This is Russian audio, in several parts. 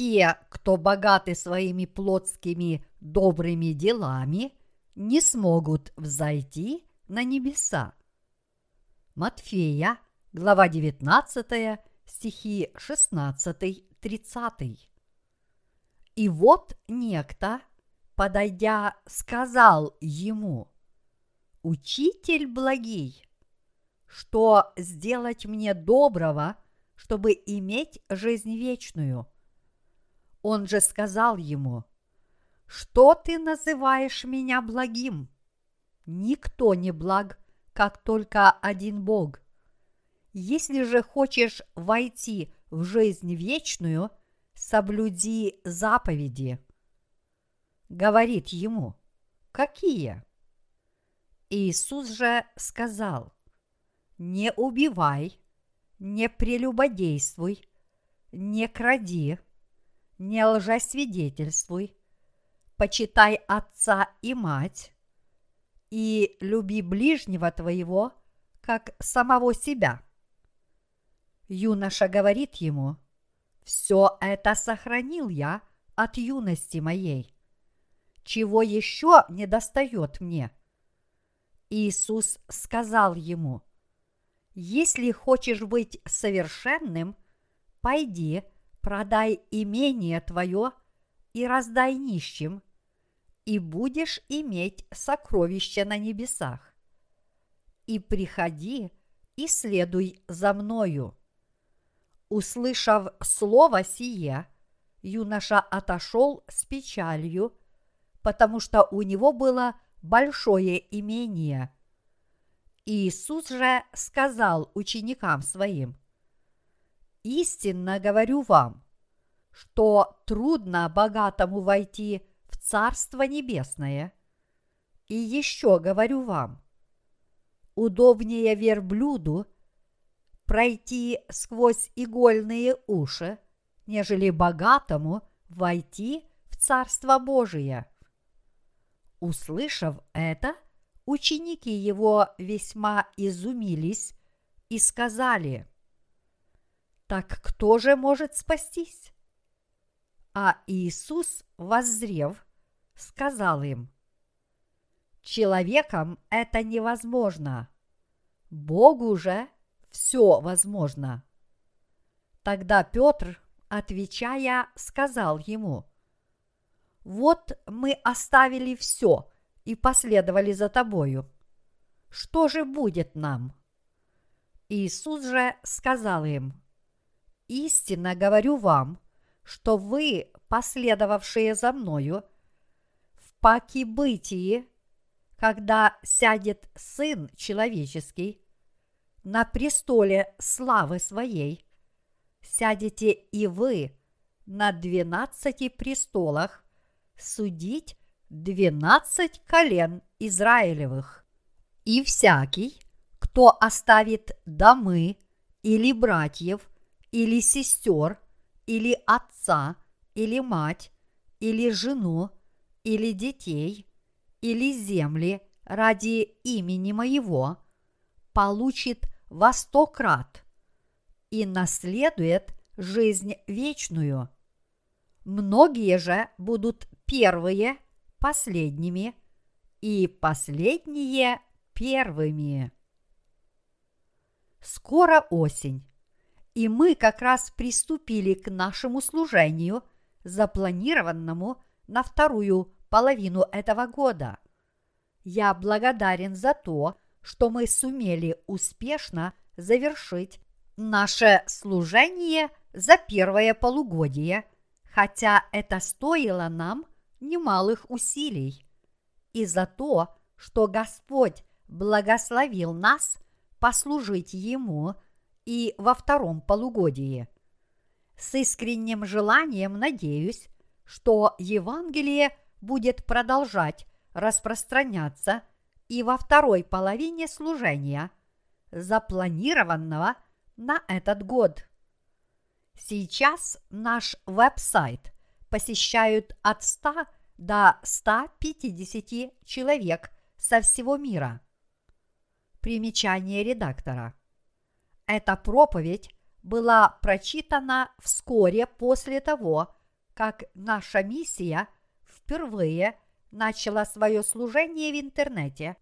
те, кто богаты своими плотскими добрыми делами, не смогут взойти на небеса. Матфея, глава 19, стихи 16-30. И вот некто, подойдя, сказал ему, «Учитель благий, что сделать мне доброго, чтобы иметь жизнь вечную?» Он же сказал ему, «Что ты называешь меня благим? Никто не благ, как только один Бог. Если же хочешь войти в жизнь вечную, соблюди заповеди. Говорит ему, какие? Иисус же сказал, не убивай, не прелюбодействуй, не кради, не лжесвидетельствуй, почитай отца и мать, и люби ближнего твоего, как самого себя. Юноша говорит ему, все это сохранил я от юности моей. Чего еще не достает мне? Иисус сказал ему, если хочешь быть совершенным, пойди, продай имение твое и раздай нищим, и будешь иметь сокровища на небесах. И приходи и следуй за мною. Услышав слово сие, юноша отошел с печалью, потому что у него было большое имение. Иисус же сказал ученикам своим, «Истинно говорю вам, что трудно богатому войти в Царство Небесное. И еще говорю вам, удобнее верблюду пройти сквозь игольные уши, нежели богатому войти в Царство Божие. Услышав это, ученики его весьма изумились и сказали, «Так кто же может спастись?» А Иисус, воззрев, сказал им, Человеком это невозможно, Богу же все возможно. Тогда Петр, отвечая, сказал ему, Вот мы оставили все и последовали за тобою. Что же будет нам? Иисус же сказал им, Истинно говорю вам, что вы, последовавшие за мною, в паки когда сядет Сын Человеческий на престоле славы Своей, сядете и вы на двенадцати престолах судить двенадцать колен Израилевых. И всякий, кто оставит домы или братьев, или сестер, или отца, или мать, или жену, или детей, или земли ради имени моего, получит во сто крат и наследует жизнь вечную. Многие же будут первые последними, и последние первыми. Скоро осень, и мы как раз приступили к нашему служению, запланированному на вторую половину этого года. Я благодарен за то, что мы сумели успешно завершить наше служение за первое полугодие, хотя это стоило нам немалых усилий, и за то, что Господь благословил нас послужить Ему и во втором полугодии. С искренним желанием надеюсь, что Евангелие будет продолжать распространяться и во второй половине служения, запланированного на этот год. Сейчас наш веб-сайт посещают от 100 до 150 человек со всего мира. Примечание редактора. Эта проповедь была прочитана вскоре после того, как наша миссия впервые начала свое служение в интернете,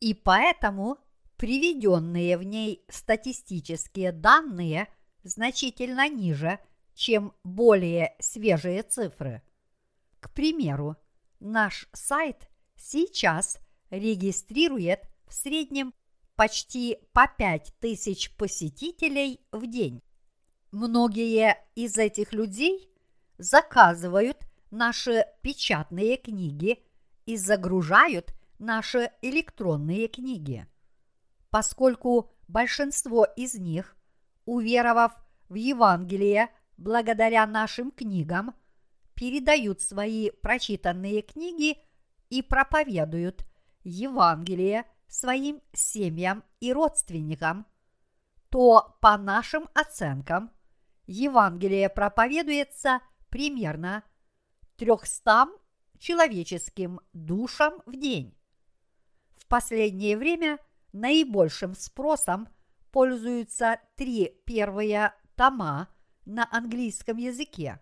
и поэтому приведенные в ней статистические данные значительно ниже, чем более свежие цифры. К примеру, наш сайт сейчас регистрирует в среднем почти по 5 тысяч посетителей в день. Многие из этих людей заказывают наши печатные книги и загружают наши электронные книги. Поскольку большинство из них, уверовав в Евангелие благодаря нашим книгам, передают свои прочитанные книги и проповедуют Евангелие своим семьям и родственникам, то по нашим оценкам Евангелие проповедуется примерно 300 человеческим душам в день. В последнее время наибольшим спросом пользуются три первые тома на английском языке.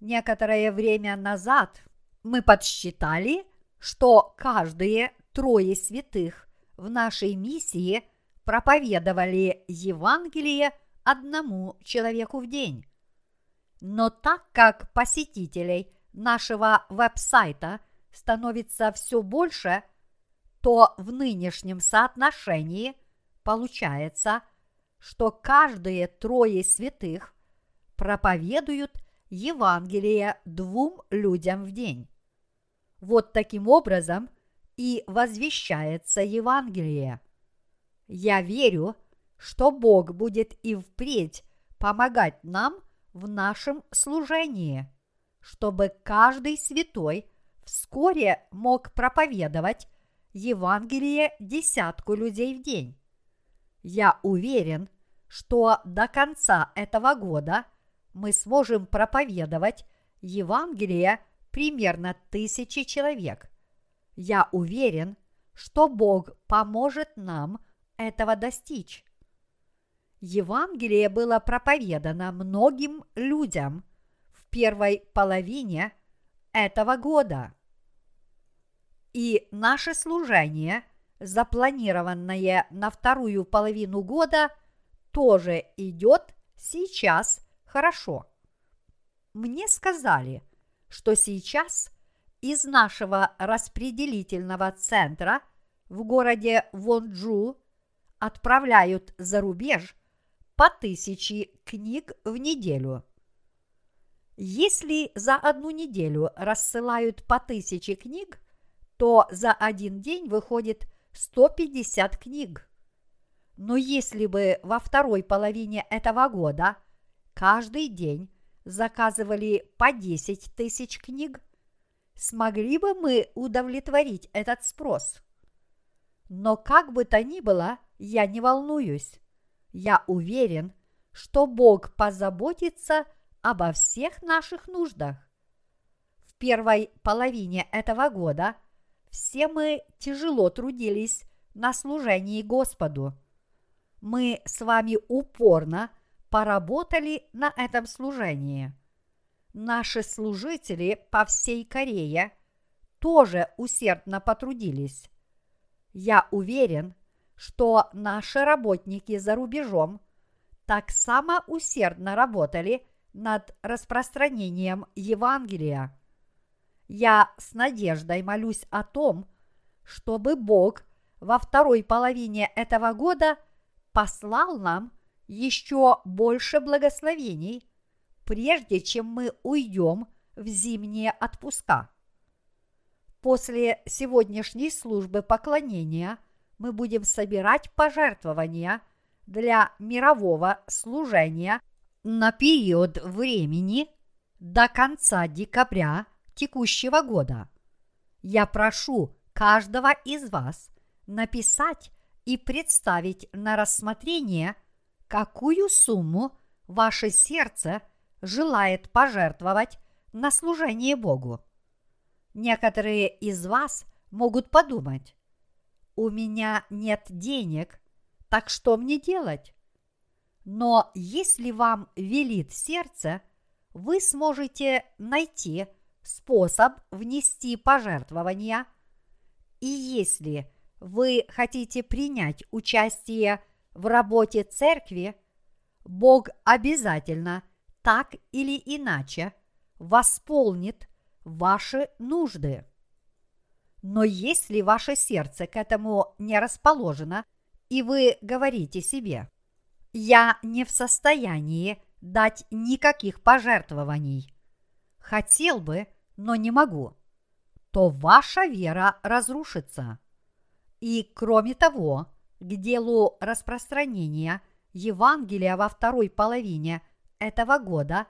Некоторое время назад мы подсчитали, что каждые трое святых в нашей миссии проповедовали Евангелие одному человеку в день. Но так как посетителей нашего веб-сайта становится все больше, то в нынешнем соотношении получается, что каждые трое святых проповедуют Евангелие двум людям в день. Вот таким образом и возвещается Евангелие. Я верю, что Бог будет и впредь помогать нам в нашем служении, чтобы каждый святой вскоре мог проповедовать Евангелие десятку людей в день. Я уверен, что до конца этого года мы сможем проповедовать Евангелие примерно тысячи человек. Я уверен, что Бог поможет нам этого достичь. Евангелие было проповедано многим людям в первой половине этого года. И наше служение, запланированное на вторую половину года, тоже идет сейчас хорошо. Мне сказали, что сейчас из нашего распределительного центра в городе Вонджу отправляют за рубеж по тысяче книг в неделю. Если за одну неделю рассылают по тысяче книг, то за один день выходит 150 книг. Но если бы во второй половине этого года каждый день заказывали по 10 тысяч книг, смогли бы мы удовлетворить этот спрос? Но как бы то ни было, я не волнуюсь. Я уверен, что Бог позаботится обо всех наших нуждах. В первой половине этого года все мы тяжело трудились на служении Господу. Мы с вами упорно поработали на этом служении. Наши служители по всей Корее тоже усердно потрудились. Я уверен, что наши работники за рубежом так само усердно работали над распространением Евангелия. Я с надеждой молюсь о том, чтобы Бог во второй половине этого года послал нам еще больше благословений, прежде чем мы уйдем в зимние отпуска. После сегодняшней службы поклонения мы будем собирать пожертвования для мирового служения на период времени до конца декабря текущего года. Я прошу каждого из вас написать и представить на рассмотрение, какую сумму ваше сердце желает пожертвовать на служение Богу. Некоторые из вас могут подумать, у меня нет денег, так что мне делать? Но если вам велит сердце, вы сможете найти способ внести пожертвования. И если вы хотите принять участие в работе церкви, Бог обязательно так или иначе восполнит ваши нужды. Но если ваше сердце к этому не расположено, и вы говорите себе, я не в состоянии дать никаких пожертвований, хотел бы, но не могу, то ваша вера разрушится. И кроме того, к делу распространения Евангелия во второй половине этого года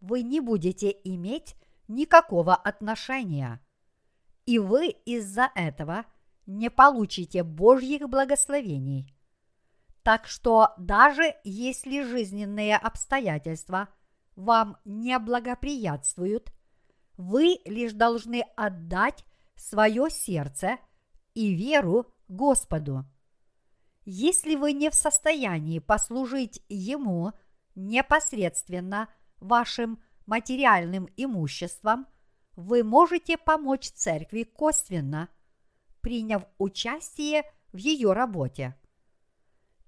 вы не будете иметь никакого отношения. И вы из-за этого не получите Божьих благословений. Так что даже если жизненные обстоятельства вам не благоприятствуют, вы лишь должны отдать свое сердце и веру Господу. Если вы не в состоянии послужить Ему непосредственно вашим материальным имуществом, вы можете помочь церкви косвенно, приняв участие в ее работе.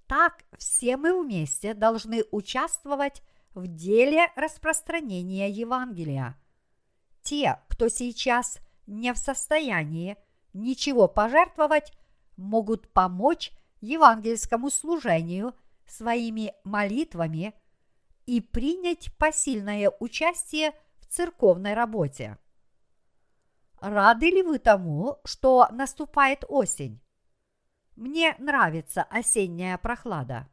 Так все мы вместе должны участвовать в деле распространения Евангелия. Те, кто сейчас не в состоянии ничего пожертвовать, могут помочь евангельскому служению своими молитвами и принять посильное участие в церковной работе. Рады ли вы тому, что наступает осень? Мне нравится осенняя прохлада.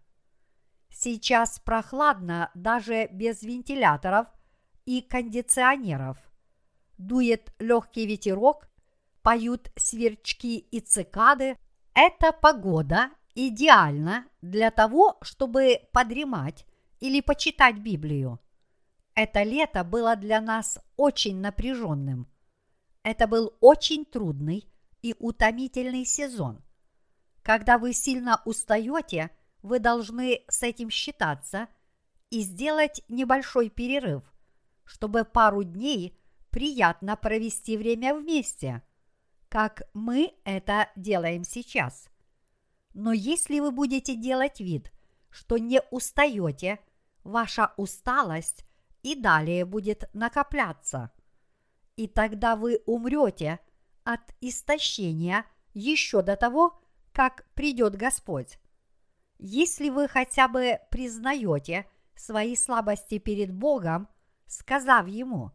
Сейчас прохладно даже без вентиляторов и кондиционеров. Дует легкий ветерок, поют сверчки и цикады. Эта погода идеальна для того, чтобы подремать или почитать Библию. Это лето было для нас очень напряженным. Это был очень трудный и утомительный сезон. Когда вы сильно устаете, вы должны с этим считаться и сделать небольшой перерыв, чтобы пару дней приятно провести время вместе, как мы это делаем сейчас. Но если вы будете делать вид, что не устаете ваша усталость и далее будет накопляться. И тогда вы умрете от истощения еще до того, как придет Господь. Если вы хотя бы признаете свои слабости перед Богом, сказав Ему,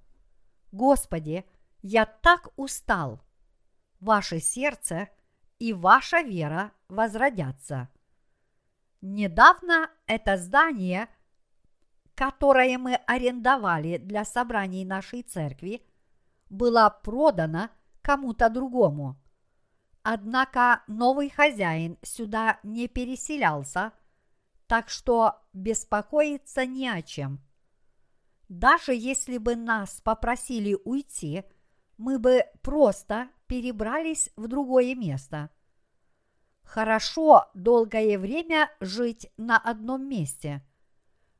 «Господи, я так устал», ваше сердце и ваша вера возродятся. Недавно это здание – которое мы арендовали для собраний нашей церкви, была продана кому-то другому. Однако новый хозяин сюда не переселялся, так что беспокоиться не о чем. Даже если бы нас попросили уйти, мы бы просто перебрались в другое место. Хорошо долгое время жить на одном месте –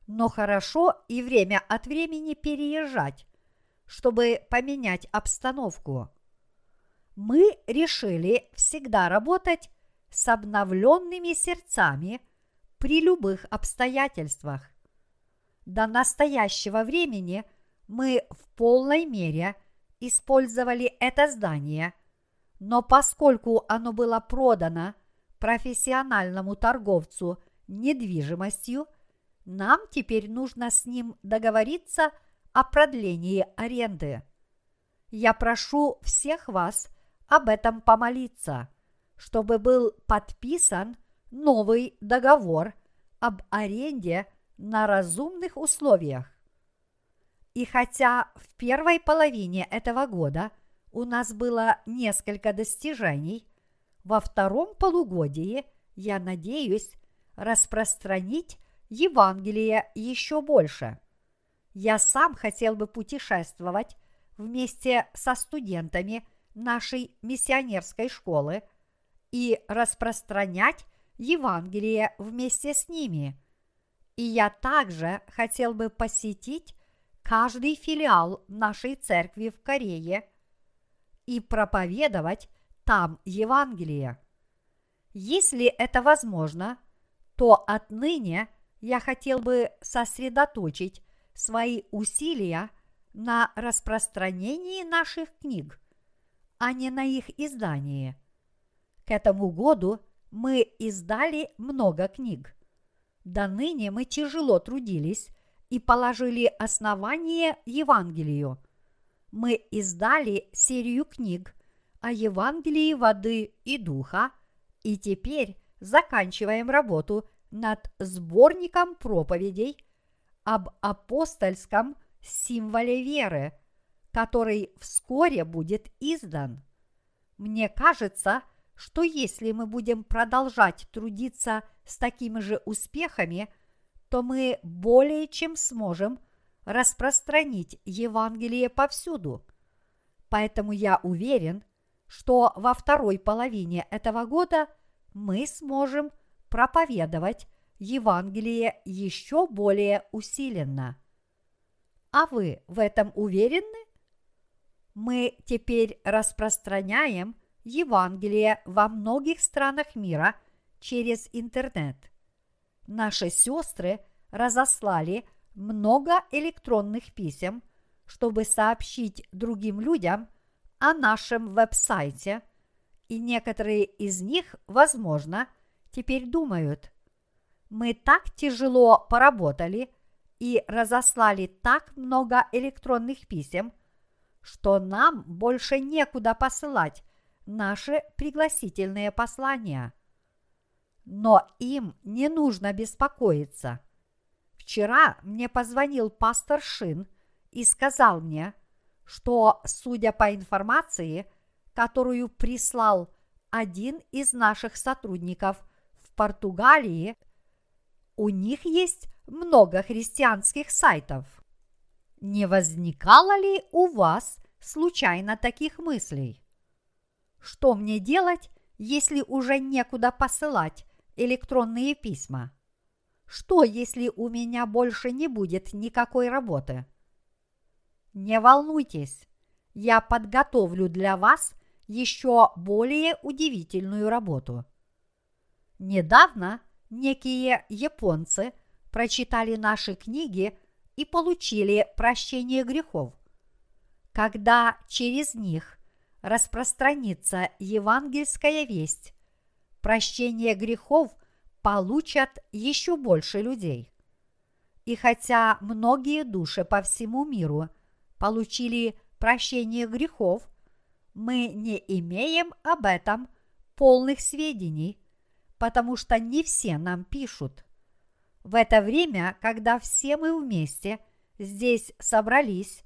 но хорошо и время от времени переезжать, чтобы поменять обстановку. Мы решили всегда работать с обновленными сердцами при любых обстоятельствах. До настоящего времени мы в полной мере использовали это здание, но поскольку оно было продано профессиональному торговцу недвижимостью – нам теперь нужно с ним договориться о продлении аренды. Я прошу всех вас об этом помолиться, чтобы был подписан новый договор об аренде на разумных условиях. И хотя в первой половине этого года у нас было несколько достижений, во втором полугодии я надеюсь распространить Евангелие еще больше. Я сам хотел бы путешествовать вместе со студентами нашей миссионерской школы и распространять Евангелие вместе с ними. И я также хотел бы посетить каждый филиал нашей церкви в Корее и проповедовать там Евангелие. Если это возможно, то отныне я хотел бы сосредоточить свои усилия на распространении наших книг, а не на их издании. К этому году мы издали много книг. До ныне мы тяжело трудились и положили основание Евангелию. Мы издали серию книг о Евангелии воды и духа, и теперь заканчиваем работу над сборником проповедей об апостольском символе веры, который вскоре будет издан. Мне кажется, что если мы будем продолжать трудиться с такими же успехами, то мы более чем сможем распространить Евангелие повсюду. Поэтому я уверен, что во второй половине этого года мы сможем проповедовать Евангелие еще более усиленно. А вы в этом уверены? Мы теперь распространяем Евангелие во многих странах мира через интернет. Наши сестры разослали много электронных писем, чтобы сообщить другим людям о нашем веб-сайте, и некоторые из них, возможно, теперь думают, мы так тяжело поработали – и разослали так много электронных писем, что нам больше некуда посылать наши пригласительные послания. Но им не нужно беспокоиться. Вчера мне позвонил пастор Шин и сказал мне, что, судя по информации, которую прислал один из наших сотрудников в Португалии, у них есть много христианских сайтов. Не возникало ли у вас случайно таких мыслей? Что мне делать, если уже некуда посылать электронные письма? Что, если у меня больше не будет никакой работы? Не волнуйтесь, я подготовлю для вас еще более удивительную работу. Недавно некие японцы – прочитали наши книги и получили прощение грехов. Когда через них распространится евангельская весть, прощение грехов получат еще больше людей. И хотя многие души по всему миру получили прощение грехов, мы не имеем об этом полных сведений, потому что не все нам пишут. В это время, когда все мы вместе здесь собрались,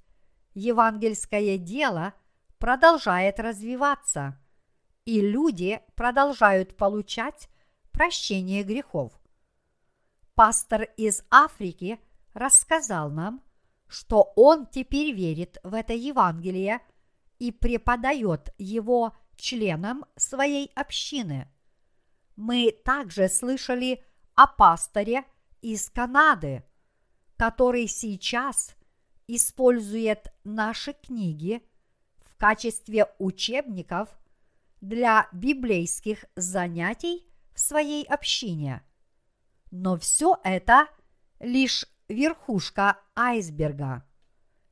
евангельское дело продолжает развиваться, и люди продолжают получать прощение грехов. Пастор из Африки рассказал нам, что он теперь верит в это Евангелие и преподает его членам своей общины. Мы также слышали о пасторе – из Канады, который сейчас использует наши книги в качестве учебников для библейских занятий в своей общине. Но все это лишь верхушка айсберга.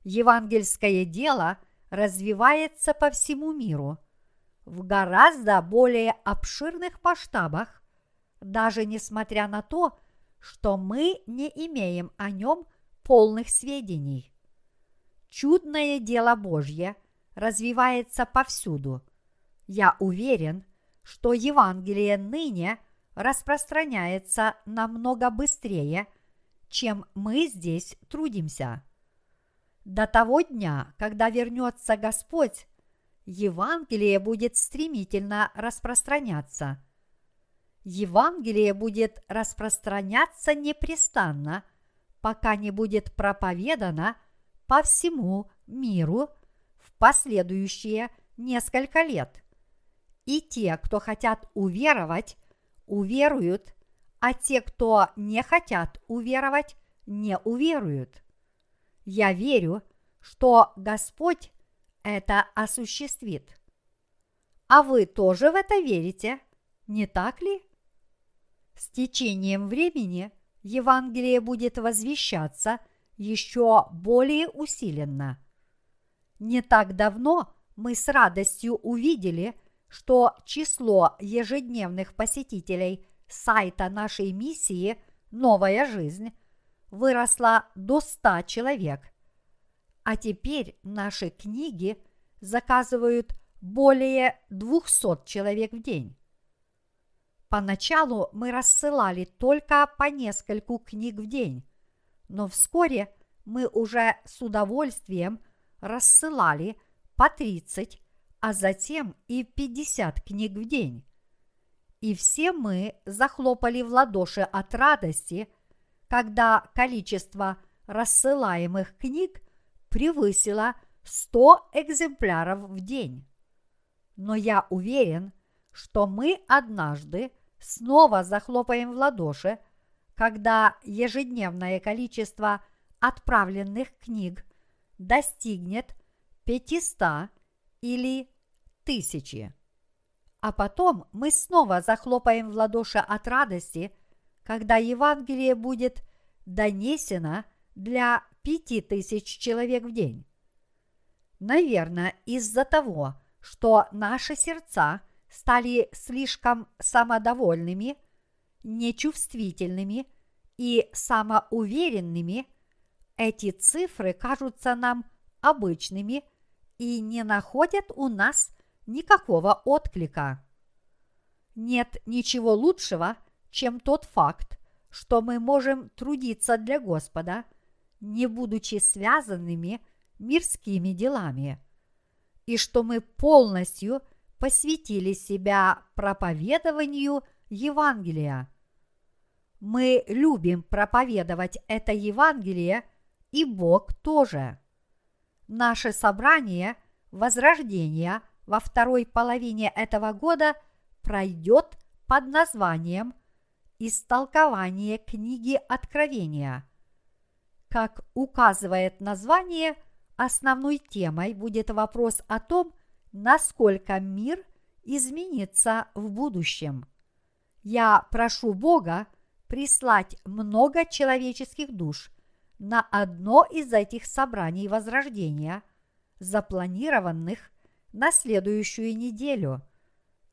Евангельское дело развивается по всему миру в гораздо более обширных масштабах, даже несмотря на то, что мы не имеем о нем полных сведений. Чудное дело Божье развивается повсюду. Я уверен, что Евангелие ныне распространяется намного быстрее, чем мы здесь трудимся. До того дня, когда вернется Господь, Евангелие будет стремительно распространяться – Евангелие будет распространяться непрестанно, пока не будет проповедано по всему миру в последующие несколько лет. И те, кто хотят уверовать, уверуют, а те, кто не хотят уверовать, не уверуют. Я верю, что Господь это осуществит. А вы тоже в это верите, не так ли? С течением времени Евангелие будет возвещаться еще более усиленно. Не так давно мы с радостью увидели, что число ежедневных посетителей сайта нашей миссии «Новая жизнь» выросло до 100 человек. А теперь наши книги заказывают более 200 человек в день. Поначалу мы рассылали только по нескольку книг в день, но вскоре мы уже с удовольствием рассылали по 30, а затем и 50 книг в день. И все мы захлопали в ладоши от радости, когда количество рассылаемых книг превысило 100 экземпляров в день. Но я уверен, что мы однажды снова захлопаем в ладоши, когда ежедневное количество отправленных книг достигнет 500 или тысячи. А потом мы снова захлопаем в ладоши от радости, когда Евангелие будет донесено для пяти тысяч человек в день. Наверное, из-за того, что наши сердца стали слишком самодовольными, нечувствительными и самоуверенными, эти цифры кажутся нам обычными и не находят у нас никакого отклика. Нет ничего лучшего, чем тот факт, что мы можем трудиться для Господа, не будучи связанными мирскими делами – и что мы полностью посвятили себя проповедованию Евангелия. Мы любим проповедовать это Евангелие, и Бог тоже. Наше собрание Возрождения во второй половине этого года пройдет под названием «Истолкование книги Откровения». Как указывает название – основной темой будет вопрос о том, насколько мир изменится в будущем. Я прошу Бога прислать много человеческих душ на одно из этих собраний Возрождения, запланированных на следующую неделю.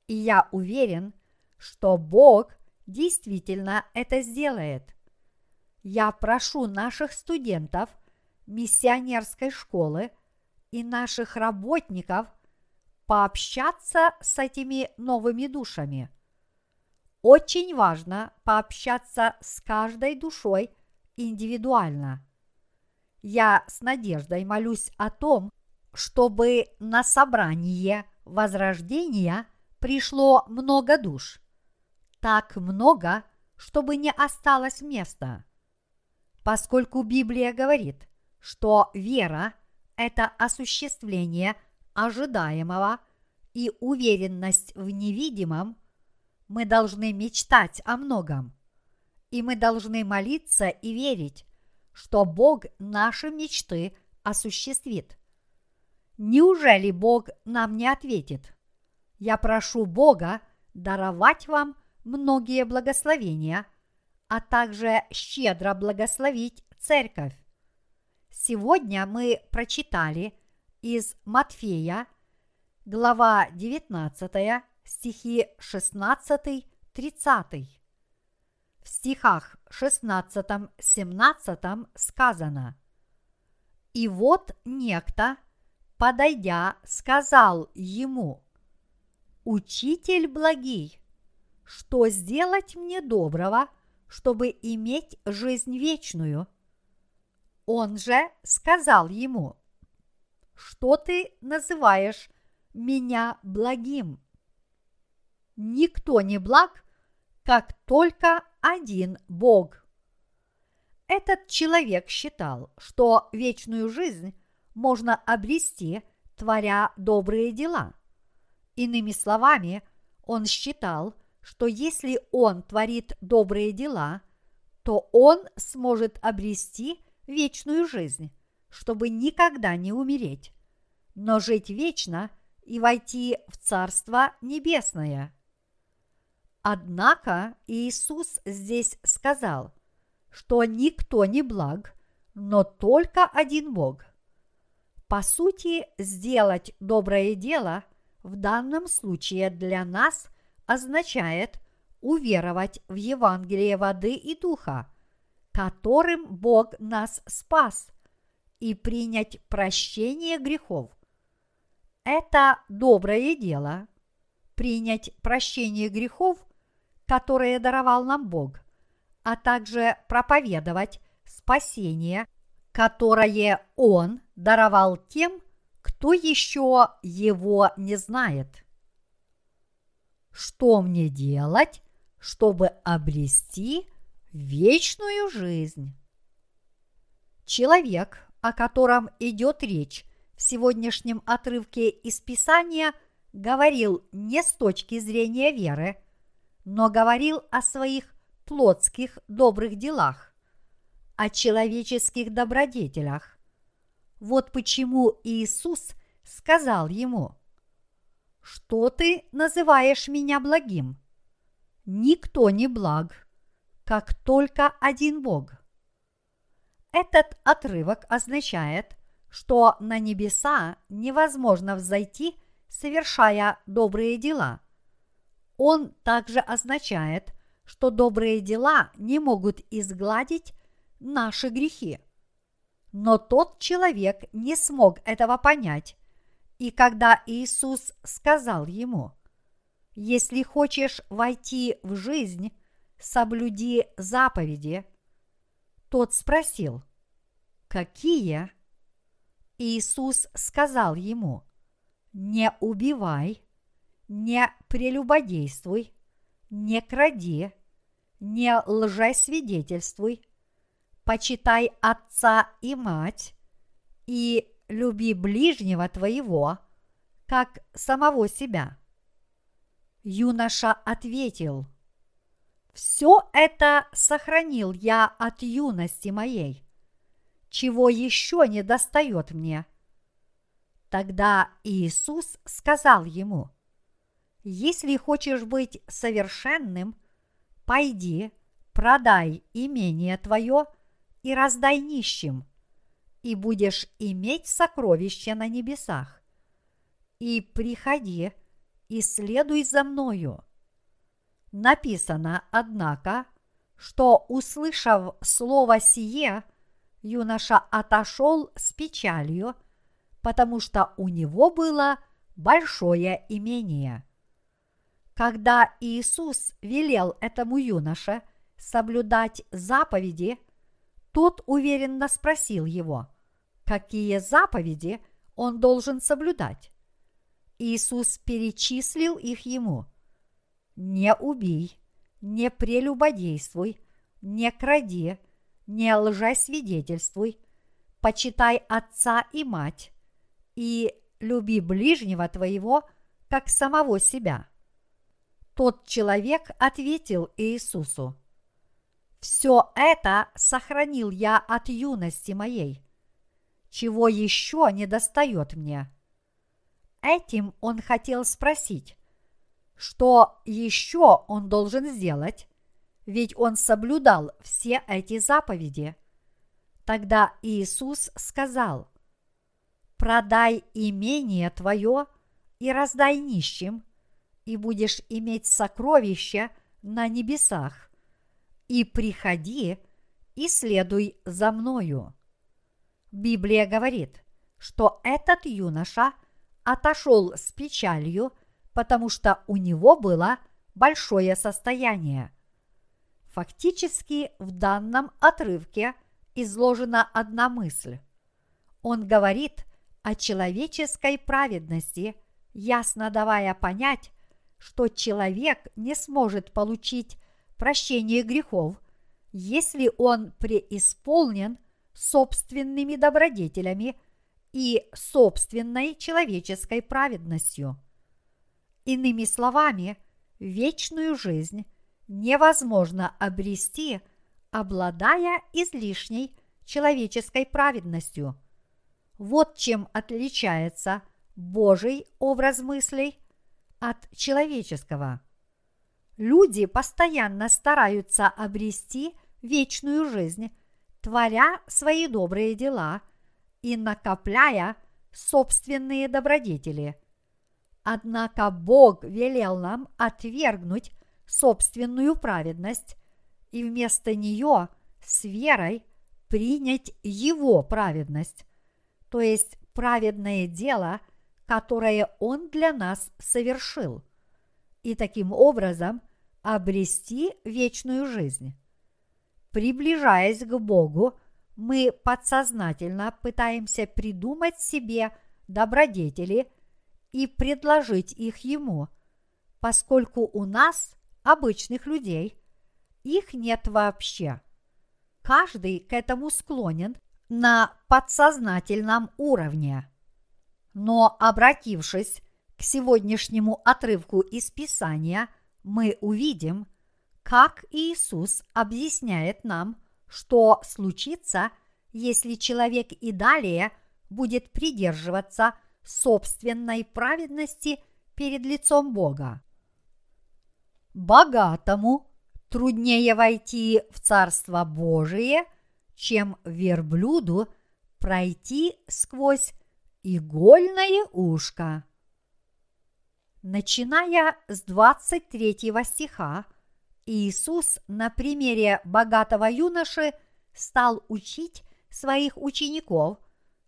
И я уверен, что Бог действительно это сделает. Я прошу наших студентов – миссионерской школы и наших работников пообщаться с этими новыми душами. Очень важно пообщаться с каждой душой индивидуально. Я с надеждой молюсь о том, чтобы на собрание возрождения пришло много душ. Так много, чтобы не осталось места. Поскольку Библия говорит, что вера – это осуществление ожидаемого и уверенность в невидимом, мы должны мечтать о многом. И мы должны молиться и верить, что Бог наши мечты осуществит. Неужели Бог нам не ответит? Я прошу Бога даровать вам многие благословения, а также щедро благословить церковь. Сегодня мы прочитали из Матфея, глава 19, стихи 16-30. В стихах 16-17 сказано «И вот некто, подойдя, сказал ему, «Учитель благий, что сделать мне доброго, чтобы иметь жизнь вечную?» Он же сказал ему, что ты называешь меня благим? Никто не благ, как только один Бог. Этот человек считал, что вечную жизнь можно обрести, творя добрые дела. Иными словами, он считал, что если он творит добрые дела, то он сможет обрести вечную жизнь, чтобы никогда не умереть, но жить вечно и войти в Царство Небесное. Однако Иисус здесь сказал, что никто не благ, но только один Бог. По сути, сделать доброе дело в данном случае для нас означает уверовать в Евангелие воды и духа, которым Бог нас спас, и принять прощение грехов. Это доброе дело – принять прощение грехов, которое даровал нам Бог, а также проповедовать спасение, которое Он даровал тем, кто еще его не знает. Что мне делать, чтобы обрести вечную жизнь? Человек, о котором идет речь в сегодняшнем отрывке из Писания, говорил не с точки зрения веры, но говорил о своих плотских добрых делах, о человеческих добродетелях. Вот почему Иисус сказал ему, «Что ты называешь меня благим? Никто не благ, как только один Бог». Этот отрывок означает, что на небеса невозможно взойти, совершая добрые дела. Он также означает, что добрые дела не могут изгладить наши грехи. Но тот человек не смог этого понять, и когда Иисус сказал ему, «Если хочешь войти в жизнь, соблюди заповеди», тот спросил, «Какие?» Иисус сказал ему, «Не убивай, не прелюбодействуй, не кради, не лжесвидетельствуй, почитай отца и мать и люби ближнего твоего, как самого себя. Юноша ответил, все это сохранил я от юности моей. Чего еще не достает мне? Тогда Иисус сказал ему, если хочешь быть совершенным, пойди, продай имение твое и раздай нищим, и будешь иметь сокровища на небесах. И приходи, и следуй за мною. Написано, однако, что, услышав слово сие, юноша отошел с печалью, потому что у него было большое имение. Когда Иисус велел этому юноше соблюдать заповеди, тот уверенно спросил его, какие заповеди он должен соблюдать. Иисус перечислил их ему – не убей, не прелюбодействуй, не кради, не лжесвидетельствуй, почитай отца и мать, и люби ближнего твоего, как самого себя. Тот человек ответил Иисусу, «Все это сохранил я от юности моей. Чего еще не достает мне?» Этим он хотел спросить, что еще он должен сделать, ведь он соблюдал все эти заповеди. Тогда Иисус сказал, «Продай имение твое и раздай нищим, и будешь иметь сокровища на небесах, и приходи и следуй за мною». Библия говорит, что этот юноша отошел с печалью – потому что у него было большое состояние. Фактически в данном отрывке изложена одна мысль. Он говорит о человеческой праведности, ясно давая понять, что человек не сможет получить прощение грехов, если он преисполнен собственными добродетелями и собственной человеческой праведностью – Иными словами, вечную жизнь невозможно обрести, обладая излишней человеческой праведностью, Вот чем отличается Божий образ мыслей от человеческого. Люди постоянно стараются обрести вечную жизнь, творя свои добрые дела и накопляя собственные добродетели. Однако Бог велел нам отвергнуть собственную праведность и вместо нее с верой принять Его праведность, то есть праведное дело, которое Он для нас совершил, и таким образом обрести вечную жизнь. Приближаясь к Богу, мы подсознательно пытаемся придумать себе добродетели и предложить их Ему, поскольку у нас, обычных людей, их нет вообще. Каждый к этому склонен на подсознательном уровне. Но обратившись к сегодняшнему отрывку из Писания, мы увидим, как Иисус объясняет нам, что случится, если человек и далее будет придерживаться собственной праведности перед лицом Бога. Богатому труднее войти в Царство Божие, чем верблюду пройти сквозь игольное ушко. Начиная с 23 стиха, Иисус на примере богатого юноши стал учить своих учеников,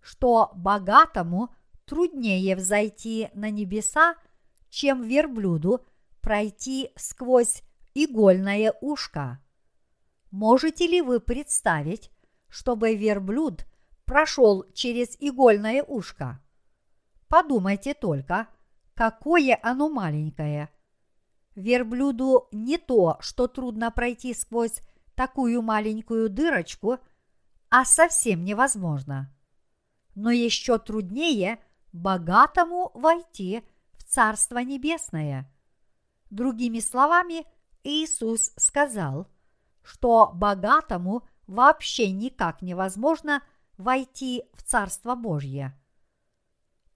что богатому труднее взойти на небеса, чем верблюду пройти сквозь игольное ушко. Можете ли вы представить, чтобы верблюд прошел через игольное ушко? Подумайте только, какое оно маленькое. Верблюду не то, что трудно пройти сквозь такую маленькую дырочку, а совсем невозможно. Но еще труднее богатому войти в Царство Небесное. Другими словами, Иисус сказал, что богатому вообще никак невозможно войти в Царство Божье.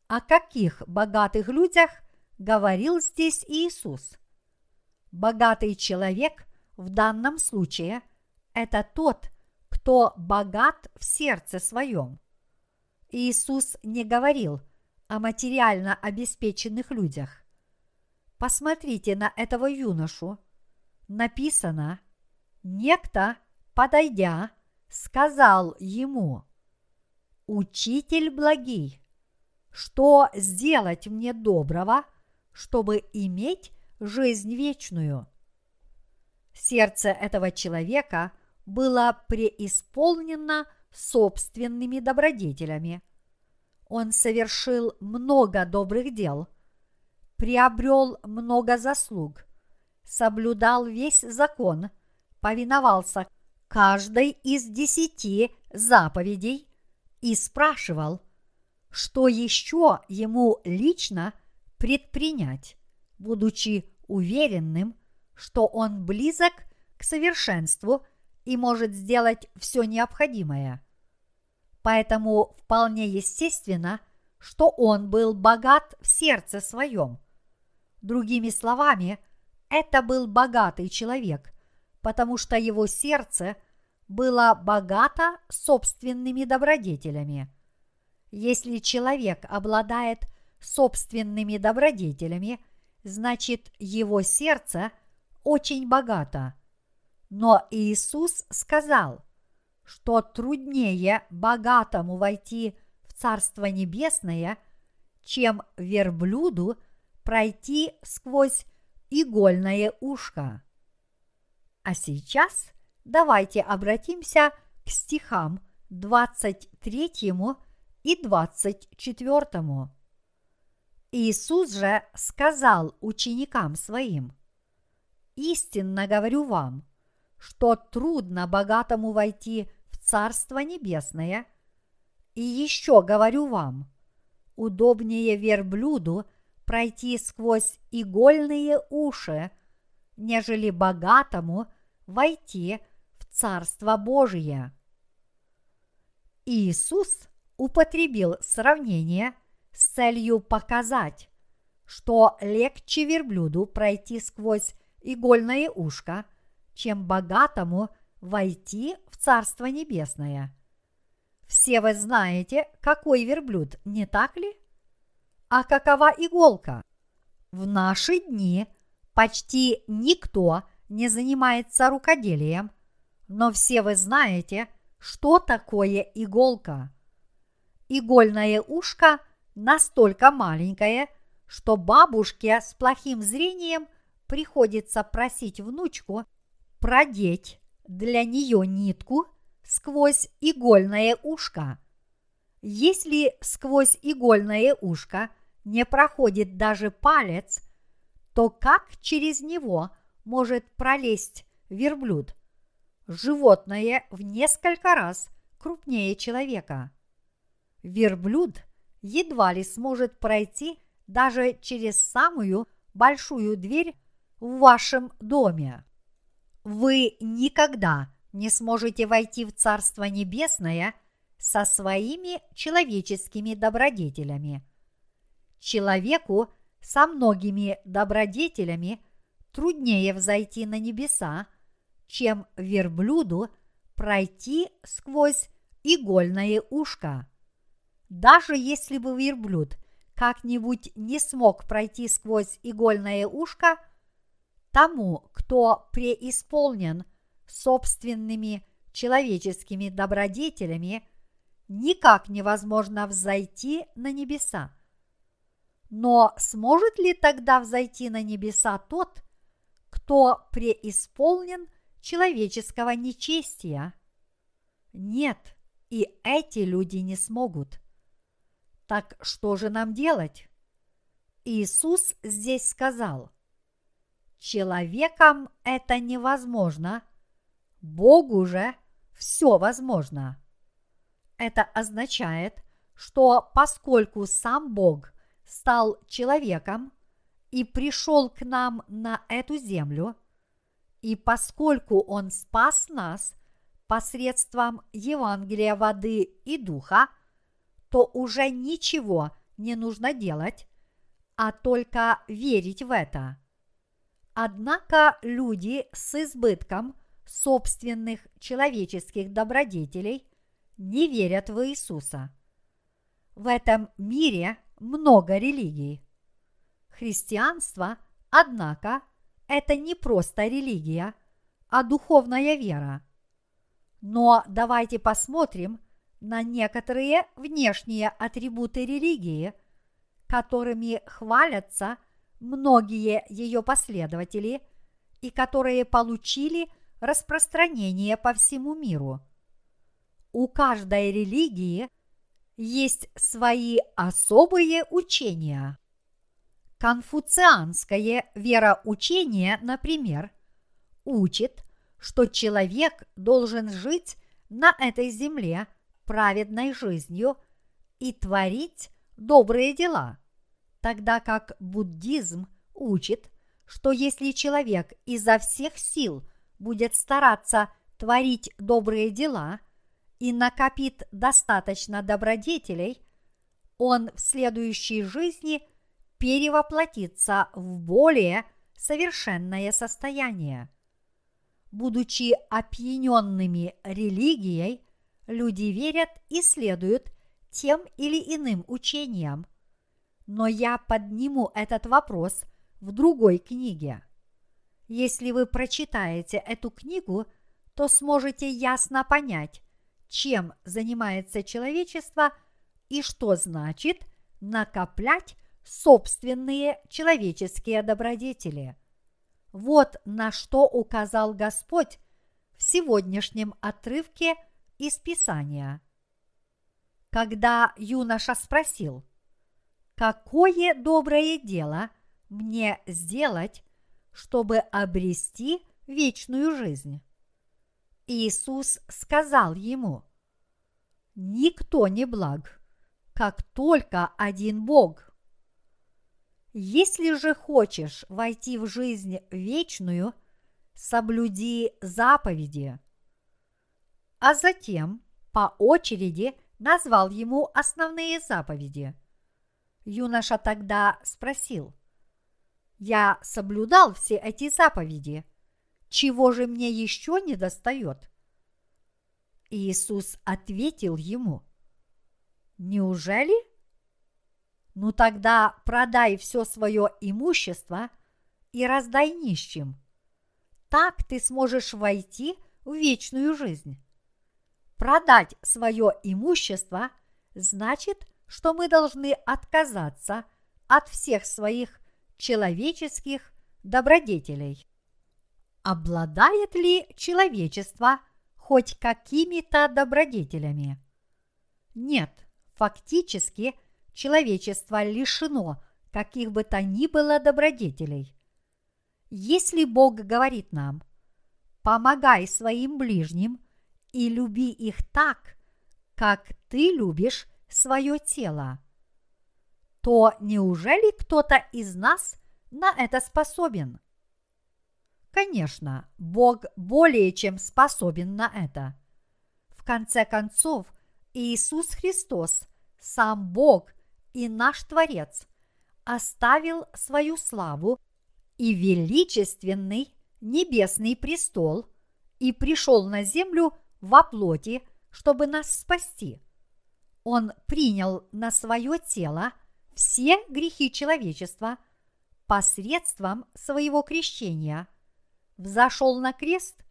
О каких богатых людях говорил здесь Иисус? Богатый человек в данном случае – это тот, кто богат в сердце своем. Иисус не говорил о материально обеспеченных людях. Посмотрите на этого юношу – написано, некто, подойдя, сказал ему, «Учитель благий, что сделать мне доброго, чтобы иметь жизнь вечную?» Сердце этого человека было преисполнено собственными добродетелями. Он совершил много добрых дел, приобрел много заслуг, соблюдал весь закон, повиновался каждой из десяти заповедей и спрашивал, что еще ему лично предпринять, будучи уверенным, что он близок к совершенству и может сделать все необходимое. Поэтому вполне естественно, что он был богат в сердце своем. Другими словами, это был богатый человек, потому что его сердце было богато собственными добродетелями. Если человек обладает собственными добродетелями, значит его сердце очень богато. Но Иисус сказал, что труднее богатому войти в Царство Небесное, чем верблюду пройти сквозь игольное ушко. А сейчас давайте обратимся к стихам 23 и 24. Иисус же сказал ученикам своим, «Истинно говорю вам, что трудно богатому войти в Царство Небесное, и еще говорю вам, удобнее верблюду – пройти сквозь игольные уши, нежели богатому войти в Царство Божие. Иисус употребил сравнение с целью показать, что легче верблюду пройти сквозь игольное ушко, чем богатому войти в Царство Небесное. Все вы знаете, какой верблюд, не так ли? А какова иголка? В наши дни почти никто не занимается рукоделием, но все вы знаете, что такое иголка. Игольное ушко настолько маленькое, что бабушке с плохим зрением приходится просить внучку продеть для нее нитку сквозь игольное ушко. Если сквозь игольное ушко не проходит даже палец, то как через него может пролезть верблюд? Животное в несколько раз крупнее человека. Верблюд едва ли сможет пройти даже через самую большую дверь в вашем доме. Вы никогда не сможете войти в Царство Небесное со своими человеческими добродетелями. Человеку со многими добродетелями труднее взойти на небеса, чем верблюду пройти сквозь игольное ушко. Даже если бы верблюд как-нибудь не смог пройти сквозь игольное ушко, тому, кто преисполнен собственными человеческими добродетелями, никак невозможно взойти на небеса. Но сможет ли тогда взойти на небеса тот, кто преисполнен человеческого нечестия? Нет, и эти люди не смогут. Так что же нам делать? Иисус здесь сказал, человекам это невозможно, Богу же все возможно. Это означает, что поскольку сам Бог стал человеком и пришел к нам на эту землю, и поскольку Он спас нас посредством Евангелия воды и духа, то уже ничего не нужно делать, а только верить в это. Однако люди с избытком собственных человеческих добродетелей не верят в Иисуса. В этом мире много религий. Христианство, однако, это не просто религия, а духовная вера. Но давайте посмотрим на некоторые внешние атрибуты религии, которыми хвалятся многие ее последователи и которые получили распространение по всему миру. У каждой религии есть свои особые учения. Конфуцианское вероучение, например, учит, что человек должен жить на этой земле праведной жизнью и творить добрые дела, тогда как буддизм учит, что если человек изо всех сил будет стараться творить добрые дела и накопит достаточно добродетелей, он в следующей жизни перевоплотится в более совершенное состояние. Будучи опьяненными религией, люди верят и следуют тем или иным учениям. Но я подниму этот вопрос в другой книге. Если вы прочитаете эту книгу, то сможете ясно понять, чем занимается человечество и что значит накоплять собственные человеческие добродетели. Вот на что указал Господь в сегодняшнем отрывке из Писания. Когда юноша спросил, какое доброе дело мне сделать, чтобы обрести вечную жизнь? Иисус сказал ему, никто не благ, как только один Бог – если же хочешь войти в жизнь вечную, соблюди заповеди. А затем по очереди назвал ему основные заповеди. Юноша тогда спросил, «Я соблюдал все эти заповеди, чего же мне еще не достает?» Иисус ответил ему, «Неужели? Ну тогда продай все свое имущество и раздай нищим. Так ты сможешь войти в вечную жизнь. Продать свое имущество значит, что мы должны отказаться от всех своих человеческих добродетелей. Обладает ли человечество хоть какими-то добродетелями? Нет, фактически человечество лишено каких бы то ни было добродетелей. Если Бог говорит нам, помогай своим ближним и люби их так, как ты любишь свое тело, то неужели кто-то из нас на это способен? Конечно, Бог более чем способен на это. В конце концов, Иисус Христос, сам Бог и наш Творец, оставил свою славу и величественный небесный престол и пришел на землю во плоти, чтобы нас спасти. Он принял на свое тело все грехи человечества посредством своего крещения, взошел на крест,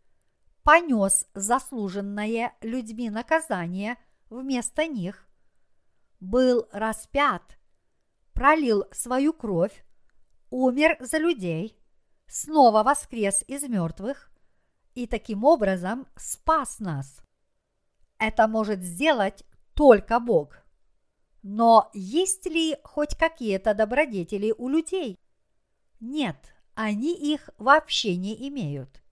понес заслуженное людьми наказание вместо них, был распят, пролил свою кровь, умер за людей, снова воскрес из мертвых и таким образом спас нас. Это может сделать только Бог. Но есть ли хоть какие-то добродетели у людей? Нет, они их вообще не имеют.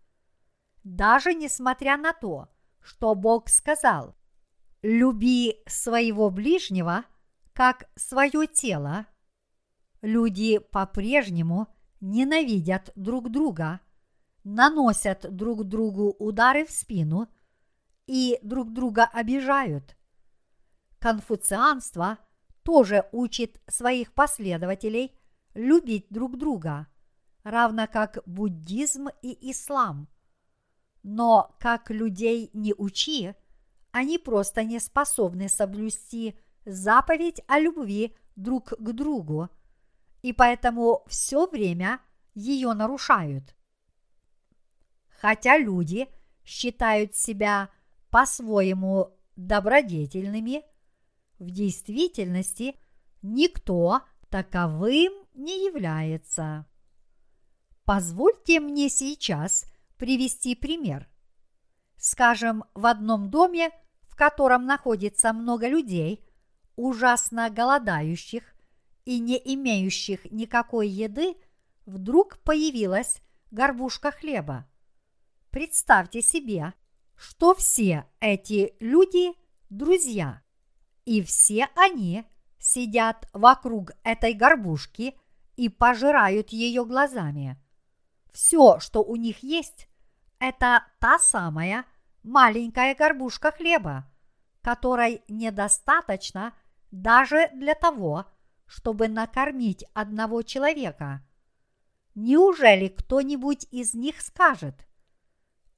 Даже несмотря на то, что Бог сказал, люби своего ближнего, как свое тело, люди по-прежнему ненавидят друг друга, наносят друг другу удары в спину и друг друга обижают. Конфуцианство тоже учит своих последователей любить друг друга, равно как буддизм и ислам. Но как людей не учи, они просто не способны соблюсти заповедь о любви друг к другу – и поэтому все время ее нарушают. Хотя люди считают себя по-своему добродетельными, в действительности никто таковым не является. Позвольте мне сейчас привести пример. Скажем, в одном доме, в котором находится много людей, ужасно голодающих, и не имеющих никакой еды, вдруг появилась горбушка хлеба. Представьте себе, что все эти люди – друзья, и все они сидят вокруг этой горбушки и пожирают ее глазами. Все, что у них есть, это та самая маленькая горбушка хлеба, которой недостаточно даже для того, чтобы накормить одного человека. Неужели кто-нибудь из них скажет,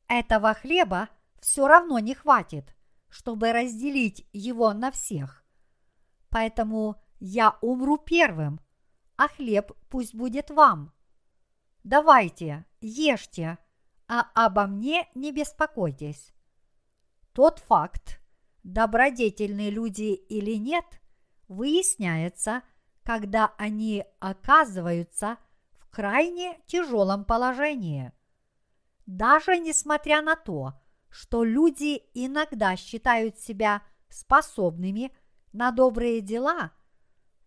этого хлеба все равно не хватит, чтобы разделить его на всех. Поэтому я умру первым, а хлеб пусть будет вам. Давайте, ешьте, а обо мне не беспокойтесь. Тот факт, добродетельные люди или нет, выясняется – когда они оказываются в крайне тяжелом положении. Даже несмотря на то, что люди иногда считают себя способными на добрые дела,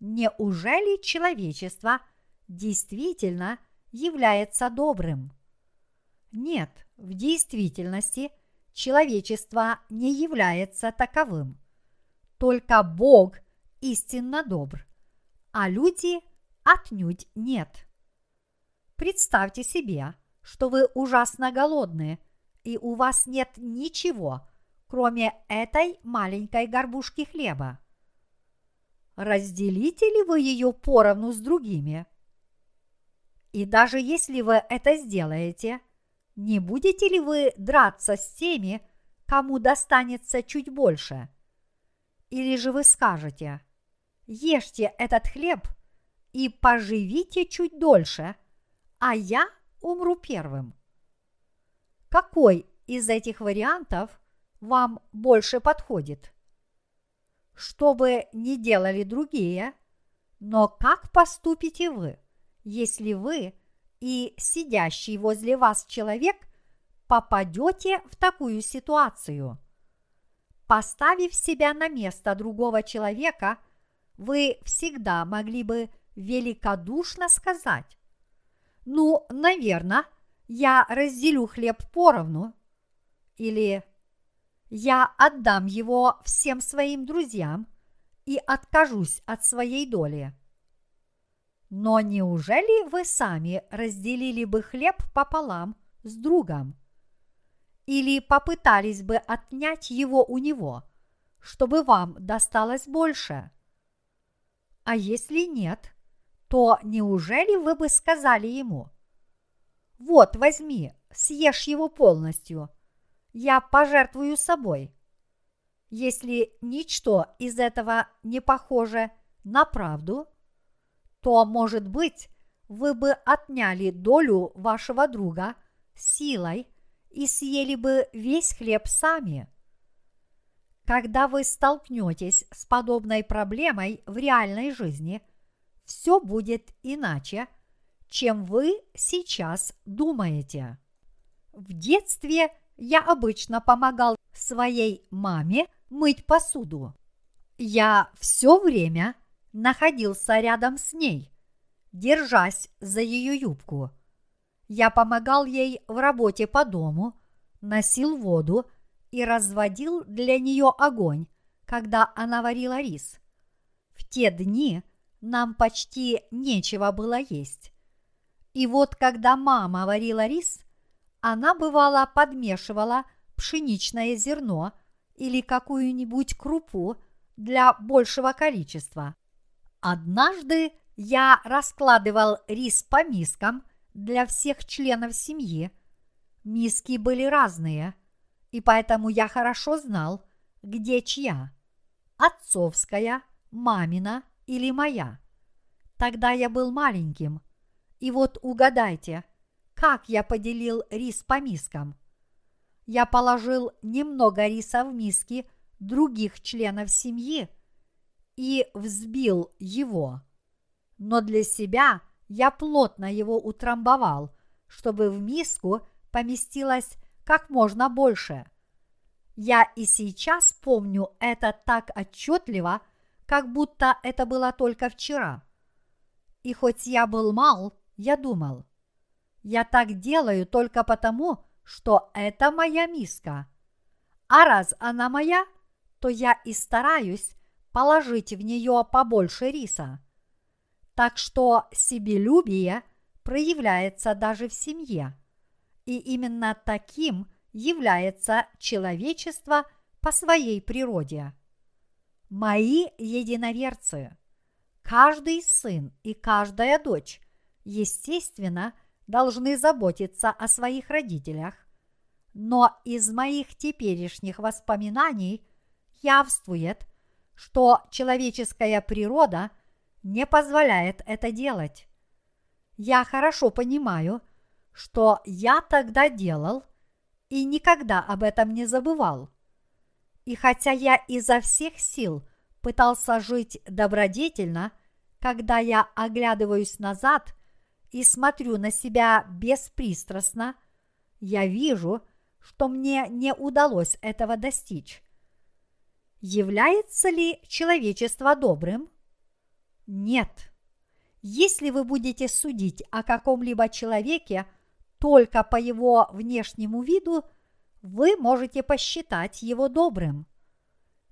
неужели человечество действительно является добрым? Нет, в действительности человечество не является таковым. Только Бог истинно добр а люди отнюдь нет. Представьте себе, что вы ужасно голодны, и у вас нет ничего, кроме этой маленькой горбушки хлеба? Разделите ли вы ее поровну с другими? И даже если вы это сделаете, не будете ли вы драться с теми, кому достанется чуть больше? Или же вы скажете, ешьте этот хлеб и поживите чуть дольше, а я умру первым. Какой из этих вариантов вам больше подходит? Что бы ни делали другие, но как поступите вы, если вы и сидящий возле вас человек попадете в такую ситуацию? Поставив себя на место другого человека, вы всегда могли бы великодушно сказать, ну, наверное, я разделю хлеб поровну, или я отдам его всем своим друзьям и откажусь от своей доли. Но неужели вы сами разделили бы хлеб пополам с другом? Или попытались бы отнять его у него, чтобы вам досталось больше? А если нет, то неужели вы бы сказали ему, «Вот, возьми, съешь его полностью, я пожертвую собой». Если ничто из этого не похоже на правду, то, может быть, вы бы отняли долю вашего друга силой и съели бы весь хлеб сами. Когда вы столкнетесь с подобной проблемой в реальной жизни, все будет иначе, чем вы сейчас думаете. В детстве я обычно помогал своей маме мыть посуду. Я все время находился рядом с ней, держась за ее юбку. Я помогал ей в работе по дому, носил воду и разводил для нее огонь, когда она варила рис. В те дни нам почти нечего было есть. И вот когда мама варила рис, она бывало подмешивала пшеничное зерно или какую-нибудь крупу для большего количества. Однажды я раскладывал рис по мискам для всех членов семьи. Миски были разные, и поэтому я хорошо знал, где чья – отцовская, мамина или моя. Тогда я был маленьким, и вот угадайте, как я поделил рис по мискам. Я положил немного риса в миски других членов семьи и взбил его. Но для себя я плотно его утрамбовал, чтобы в миску поместилось как можно больше. Я и сейчас помню это так отчетливо, как будто это было только вчера. И хоть я был мал, я думал, я так делаю только потому, что это моя миска. А раз она моя, то я и стараюсь положить в нее побольше риса. Так что себелюбие проявляется даже в семье. И именно таким является человечество по своей природе мои единоверцы. Каждый сын и каждая дочь, естественно, должны заботиться о своих родителях, но из моих теперешних воспоминаний явствует, что человеческая природа не позволяет это делать. Я хорошо понимаю, что я тогда делал и никогда об этом не забывал – и хотя я изо всех сил пытался жить добродетельно, когда я оглядываюсь назад и смотрю на себя беспристрастно, я вижу, что мне не удалось этого достичь. Является ли человечество добрым? Нет. Если вы будете судить о каком-либо человеке только по его внешнему виду – вы можете посчитать его добрым.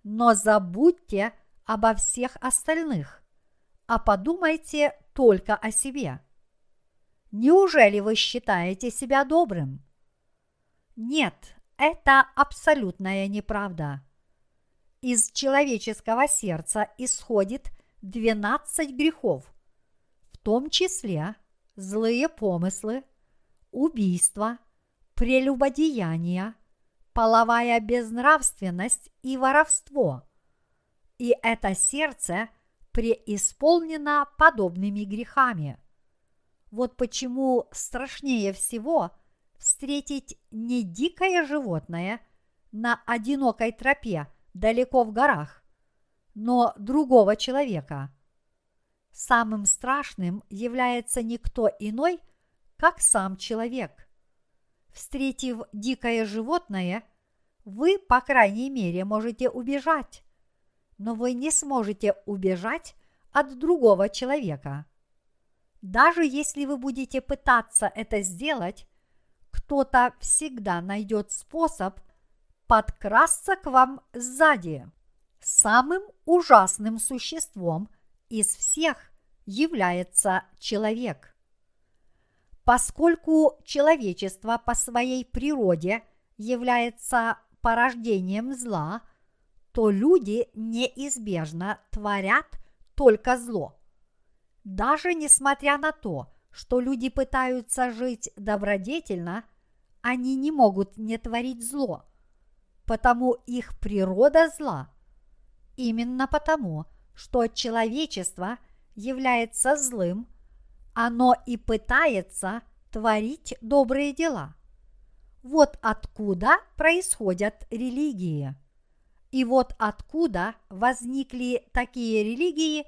Но забудьте обо всех остальных, а подумайте только о себе. Неужели вы считаете себя добрым? Нет, это абсолютная неправда. Из человеческого сердца исходит 12 грехов, в том числе злые помыслы, убийства, прелюбодеяния, половая безнравственность и воровство. И это сердце преисполнено подобными грехами. Вот почему страшнее всего встретить не дикое животное на одинокой тропе далеко в горах, но другого человека. Самым страшным является никто иной, как сам человек. Встретив дикое животное, вы, по крайней мере, можете убежать, но вы не сможете убежать от другого человека. Даже если вы будете пытаться это сделать, кто-то всегда найдет способ подкрасться к вам сзади. Самым ужасным существом из всех является человек. Поскольку человечество по своей природе является порождением зла, то люди неизбежно творят только зло. Даже несмотря на то, что люди пытаются жить добродетельно, они не могут не творить зло, потому их природа зла. Именно потому, что человечество является злым, оно и пытается творить добрые дела. Вот откуда происходят религии. И вот откуда возникли такие религии,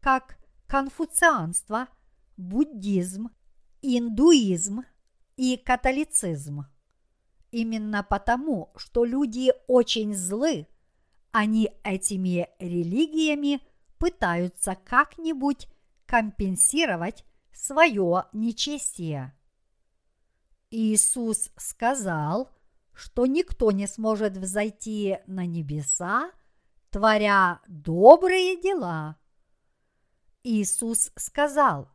как конфуцианство, буддизм, индуизм и католицизм. Именно потому, что люди очень злы, они этими религиями пытаются как-нибудь компенсировать свое нечестие. Иисус сказал, что никто не сможет взойти на небеса, творя добрые дела. Иисус сказал,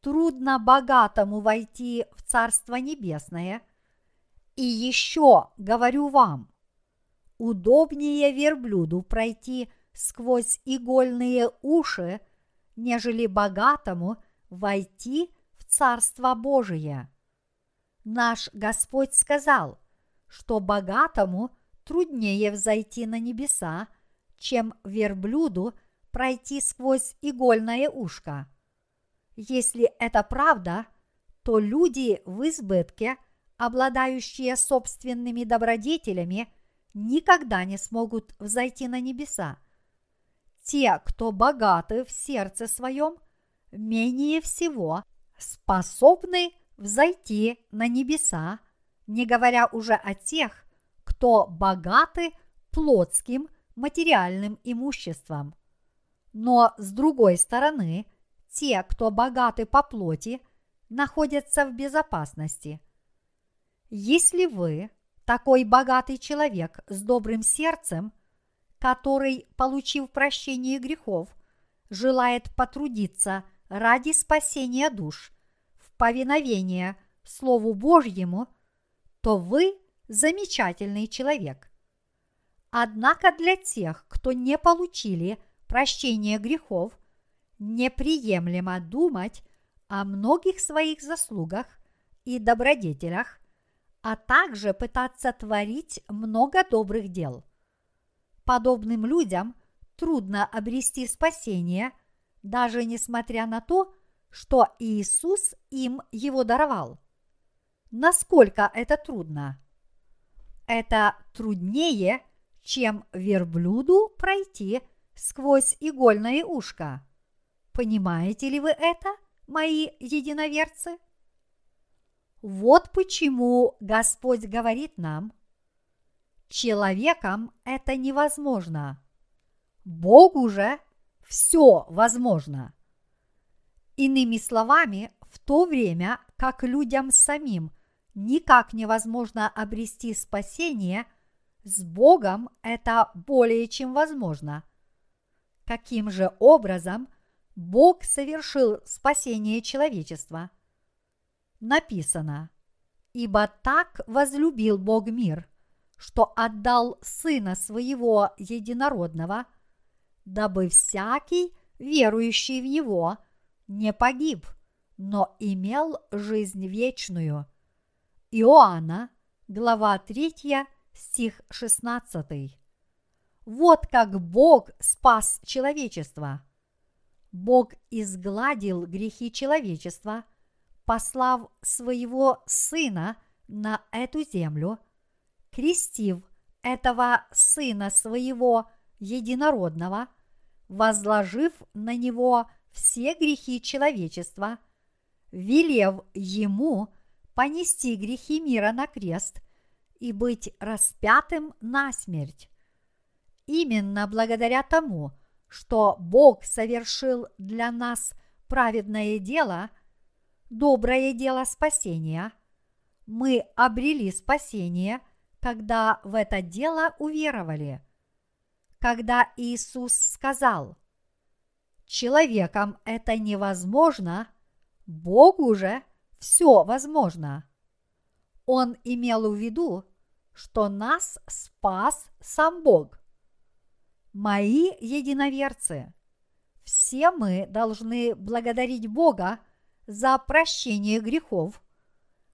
трудно богатому войти в Царство Небесное, и еще говорю вам, удобнее верблюду пройти сквозь игольные уши, нежели богатому войти в Царство Божие. Наш Господь сказал, что богатому труднее взойти на небеса, чем верблюду пройти сквозь игольное ушко. Если это правда, то люди в избытке, обладающие собственными добродетелями, никогда не смогут взойти на небеса – те, кто богаты в сердце своем, менее всего способны взойти на небеса, не говоря уже о тех, кто богаты плотским материальным имуществом. Но с другой стороны, те, кто богаты по плоти, находятся в безопасности. Если вы такой богатый человек с добрым сердцем, который, получив прощение грехов, желает потрудиться ради спасения душ в повиновение Слову Божьему, то вы замечательный человек. Однако для тех, кто не получили прощение грехов, неприемлемо думать о многих своих заслугах и добродетелях, а также пытаться творить много добрых дел подобным людям трудно обрести спасение, даже несмотря на то, что Иисус им его даровал. Насколько это трудно? Это труднее, чем верблюду пройти сквозь игольное ушко. Понимаете ли вы это, мои единоверцы? Вот почему Господь говорит нам, Человеком это невозможно. Богу же все возможно. Иными словами, в то время, как людям самим никак невозможно обрести спасение, с Богом это более чем возможно. Каким же образом Бог совершил спасение человечества? Написано, Ибо так возлюбил Бог мир, что отдал Сына Своего Единородного, дабы всякий, верующий в Него, не погиб, но имел жизнь вечную. Иоанна, глава 3, стих 16. Вот как Бог спас человечество. Бог изгладил грехи человечества, послав своего Сына на эту землю, крестив этого Сына своего единородного, возложив на него все грехи человечества, велев ему понести грехи мира на крест и быть распятым на смерть. Именно благодаря тому, что Бог совершил для нас праведное дело, доброе дело спасения, мы обрели спасение, когда в это дело уверовали. Когда Иисус сказал, человекам это невозможно, Богу же все возможно. Он имел в виду, что нас спас сам Бог. Мои единоверцы, все мы должны благодарить Бога за прощение грехов,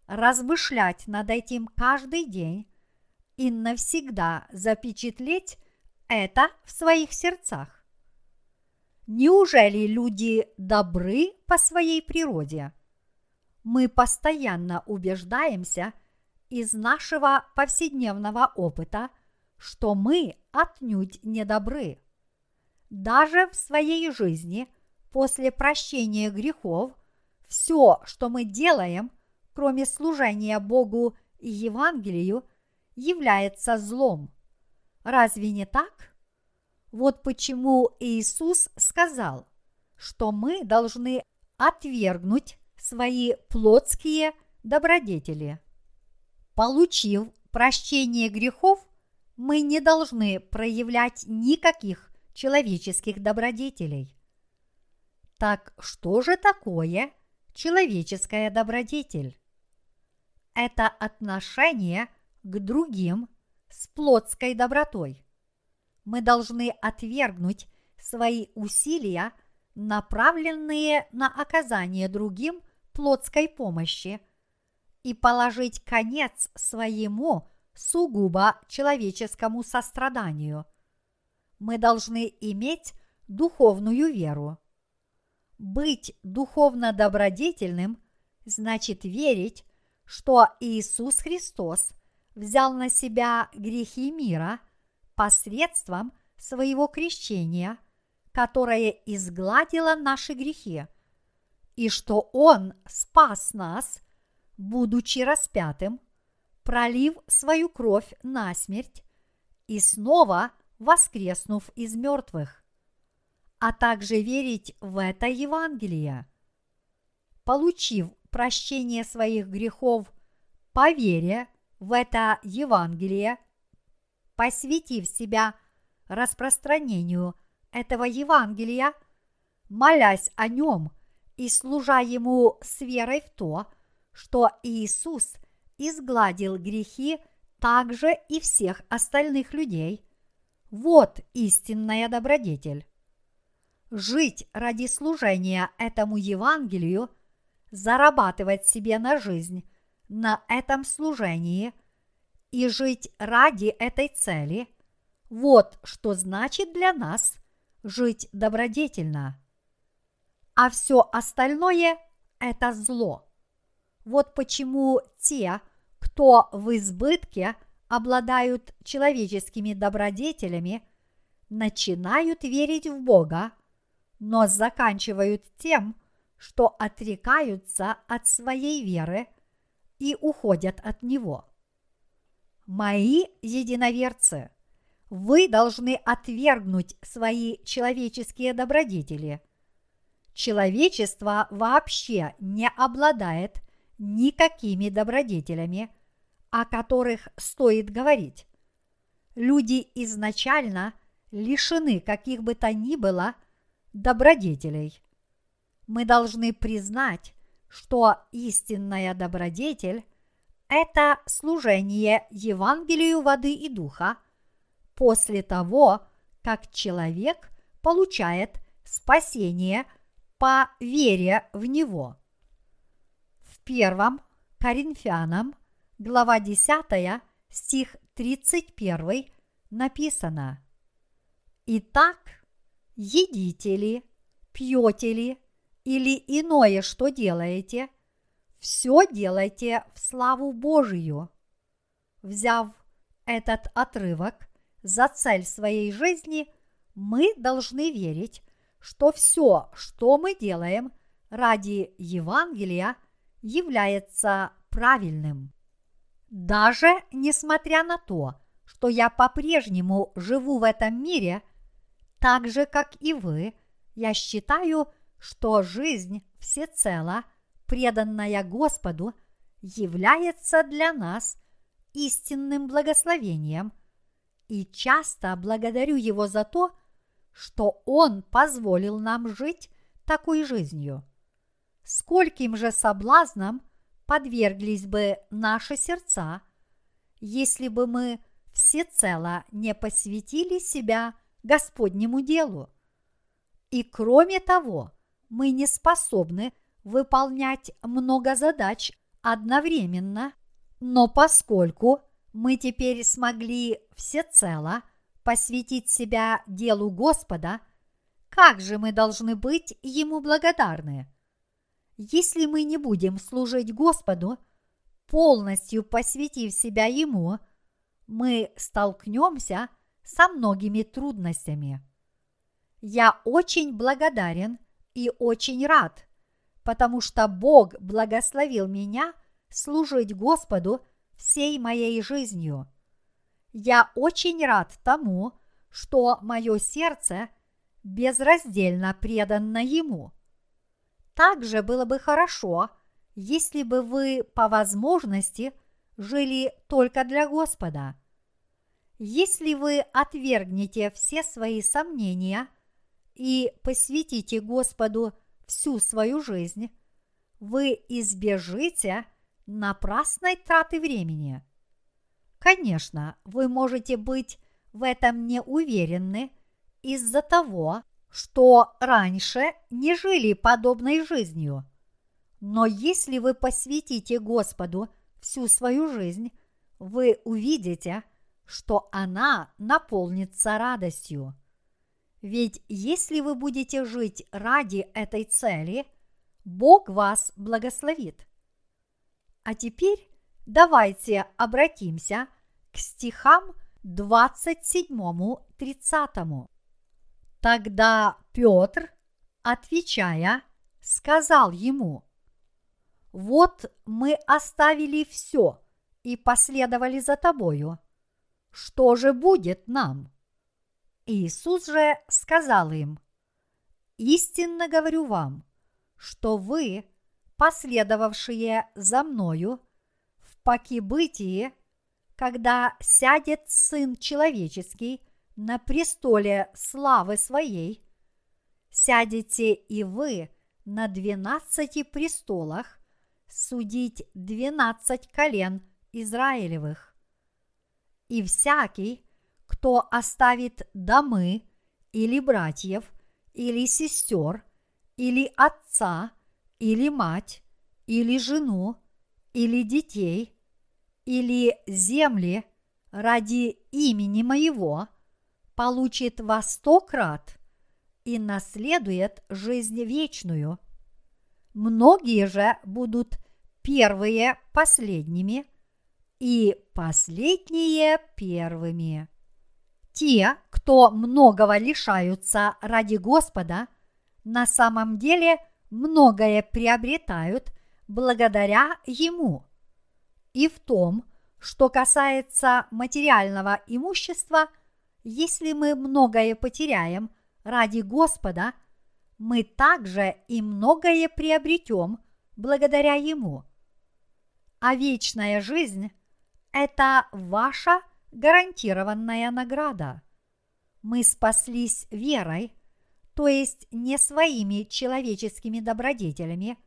размышлять над этим каждый день и навсегда запечатлеть это в своих сердцах. Неужели люди добры по своей природе? Мы постоянно убеждаемся из нашего повседневного опыта, что мы отнюдь не добры. Даже в своей жизни после прощения грехов все, что мы делаем, кроме служения Богу и Евангелию, является злом. Разве не так? Вот почему Иисус сказал, что мы должны отвергнуть свои плотские добродетели. Получив прощение грехов, мы не должны проявлять никаких человеческих добродетелей. Так что же такое человеческая добродетель? Это отношение к другим с плотской добротой. Мы должны отвергнуть свои усилия, направленные на оказание другим плотской помощи, и положить конец своему сугубо человеческому состраданию. Мы должны иметь духовную веру. Быть духовно добродетельным значит верить, что Иисус Христос взял на себя грехи мира посредством своего крещения, которое изгладило наши грехи, и что Он спас нас, будучи распятым – пролив свою кровь на смерть и снова воскреснув из мертвых, а также верить в это Евангелие. Получив прощение своих грехов по вере в это Евангелие, посвятив себя распространению этого Евангелия, молясь о нем и служа ему с верой в то, что Иисус изгладил грехи также и всех остальных людей. Вот истинная добродетель. Жить ради служения этому Евангелию, зарабатывать себе на жизнь на этом служении и жить ради этой цели – вот что значит для нас жить добродетельно. А все остальное – это зло. Вот почему те, кто в избытке обладают человеческими добродетелями, начинают верить в Бога, но заканчивают тем, что отрекаются от своей веры и уходят от Него. Мои единоверцы, вы должны отвергнуть свои человеческие добродетели. Человечество вообще не обладает никакими добродетелями, о которых стоит говорить. Люди изначально лишены каких бы то ни было добродетелей. Мы должны признать, что истинная добродетель – это служение Евангелию воды и духа после того, как человек получает спасение по вере в него. В первом Коринфянам, глава 10, стих 31 написано Итак, едите ли, пьете ли или иное, что делаете, все делайте в славу Божию. Взяв этот отрывок за цель своей жизни, мы должны верить, что все, что мы делаем ради Евангелия, является правильным. Даже несмотря на то, что я по-прежнему живу в этом мире, так же, как и вы, я считаю, что жизнь всецело – преданная Господу, является для нас истинным благословением, и часто благодарю Его за то, что Он позволил нам жить такой жизнью. Скольким же соблазнам подверглись бы наши сердца, если бы мы всецело не посвятили себя Господнему делу. И кроме того, мы не способны – выполнять много задач одновременно, но поскольку мы теперь смогли всецело посвятить себя делу Господа, как же мы должны быть Ему благодарны? Если мы не будем служить Господу, полностью посвятив себя Ему, мы столкнемся со многими трудностями. Я очень благодарен и очень рад, потому что Бог благословил меня служить Господу всей моей жизнью. Я очень рад тому, что мое сердце безраздельно предано Ему. Также было бы хорошо, если бы вы по возможности жили только для Господа. Если вы отвергнете все свои сомнения и посвятите Господу – всю свою жизнь, вы избежите напрасной траты времени. Конечно, вы можете быть в этом не уверены из-за того, что раньше не жили подобной жизнью. Но если вы посвятите Господу всю свою жизнь, вы увидите, что она наполнится радостью. Ведь если вы будете жить ради этой цели, Бог вас благословит. А теперь давайте обратимся к стихам 27-30. Тогда Петр, отвечая, сказал ему, «Вот мы оставили все и последовали за тобою. Что же будет нам?» Иисус же сказал им, «Истинно говорю вам, что вы, последовавшие за мною, в покибытии, когда сядет Сын Человеческий на престоле славы Своей, сядете и вы на двенадцати престолах судить двенадцать колен Израилевых. И всякий, кто оставит домы или братьев, или сестер, или отца, или мать, или жену, или детей, или земли ради имени моего, получит во сто крат и наследует жизнь вечную. Многие же будут первые последними, и последние первыми. Те, кто многого лишаются ради Господа, на самом деле многое приобретают благодаря Ему. И в том, что касается материального имущества, если мы многое потеряем ради Господа, мы также и многое приобретем благодаря Ему. А вечная жизнь – это ваша – гарантированная награда. Мы спаслись верой, то есть не своими человеческими добродетелями,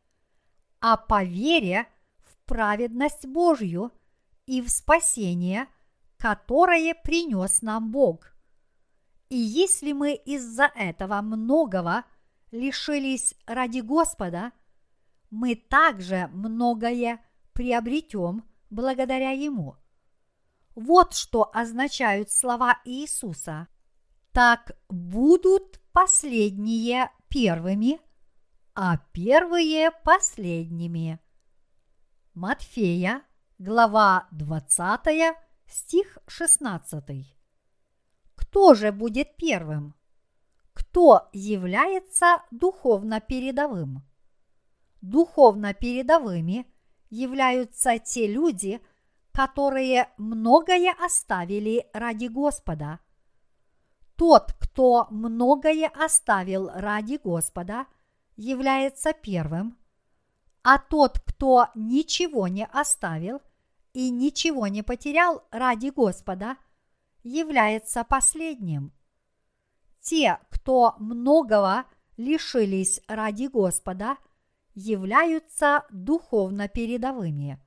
а по вере в праведность Божью и в спасение, которое принес нам Бог. И если мы из-за этого многого лишились ради Господа, мы также многое приобретем благодаря Ему. Вот что означают слова Иисуса. Так будут последние первыми, а первые последними. Матфея, глава 20, стих 16. Кто же будет первым? Кто является духовно передовым? Духовно передовыми являются те люди, которые многое оставили ради Господа. Тот, кто многое оставил ради Господа, является первым, а тот, кто ничего не оставил и ничего не потерял ради Господа, является последним. Те, кто многого лишились ради Господа, являются духовно передовыми.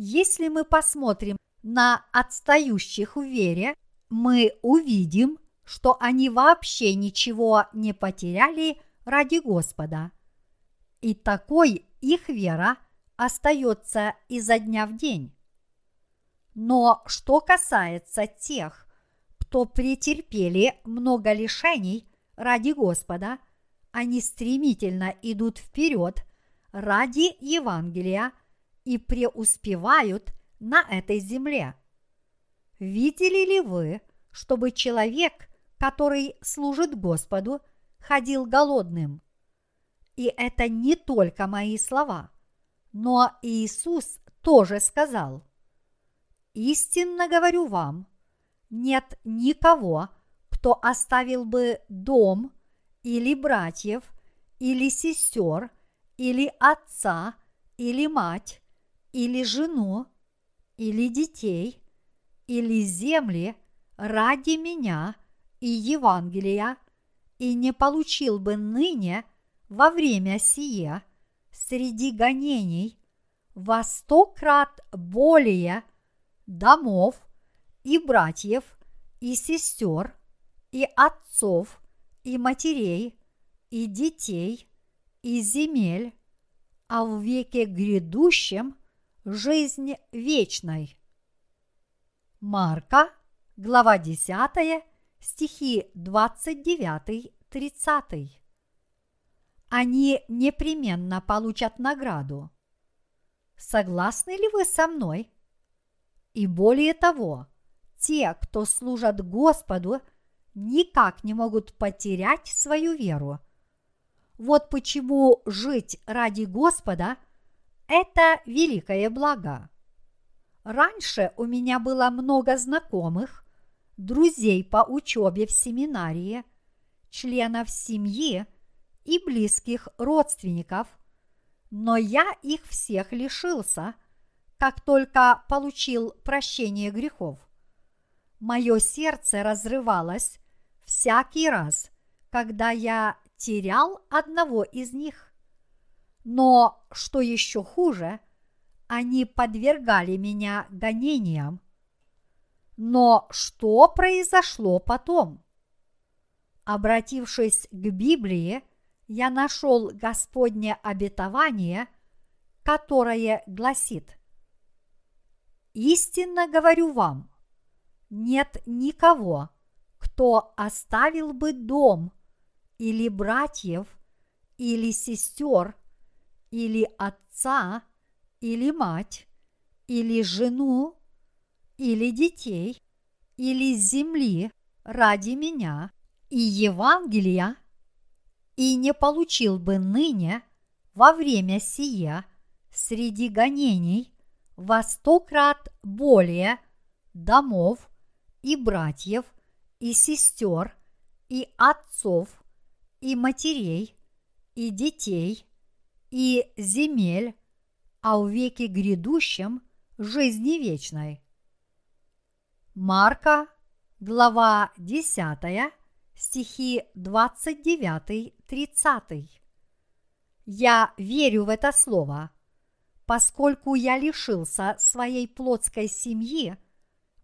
Если мы посмотрим на отстающих в вере, мы увидим, что они вообще ничего не потеряли ради Господа. И такой их вера остается изо дня в день. Но что касается тех, кто претерпели много лишений ради Господа, они стремительно идут вперед ради Евангелия и преуспевают на этой земле. Видели ли вы, чтобы человек, который служит Господу, ходил голодным? И это не только мои слова, но Иисус тоже сказал, «Истинно говорю вам, нет никого, кто оставил бы дом или братьев, или сестер, или отца, или мать, или жену, или детей, или земли ради меня и Евангелия, и не получил бы ныне во время сие среди гонений во сто крат более домов и братьев, и сестер, и отцов, и матерей, и детей, и земель, а в веке грядущем жизнь вечной. Марка, глава 10, стихи 29-30. Они непременно получат награду. Согласны ли вы со мной? И более того, те, кто служат Господу, никак не могут потерять свою веру. Вот почему жить ради Господа – это великое благо. Раньше у меня было много знакомых, друзей по учебе в семинарии, членов семьи и близких родственников, но я их всех лишился, как только получил прощение грехов. Мое сердце разрывалось всякий раз, когда я терял одного из них. Но, что еще хуже, они подвергали меня гонениям. Но что произошло потом? Обратившись к Библии, я нашел Господне обетование, которое гласит «Истинно говорю вам, нет никого, кто оставил бы дом или братьев, или сестер, или отца, или мать, или жену, или детей, или земли ради меня и Евангелия, и не получил бы ныне во время сия среди гонений во сто крат более домов и братьев и сестер и отцов и матерей и детей и земель, а в веке грядущем жизни вечной. Марка, глава 10, стихи 29-30. Я верю в это слово. Поскольку я лишился своей плотской семьи,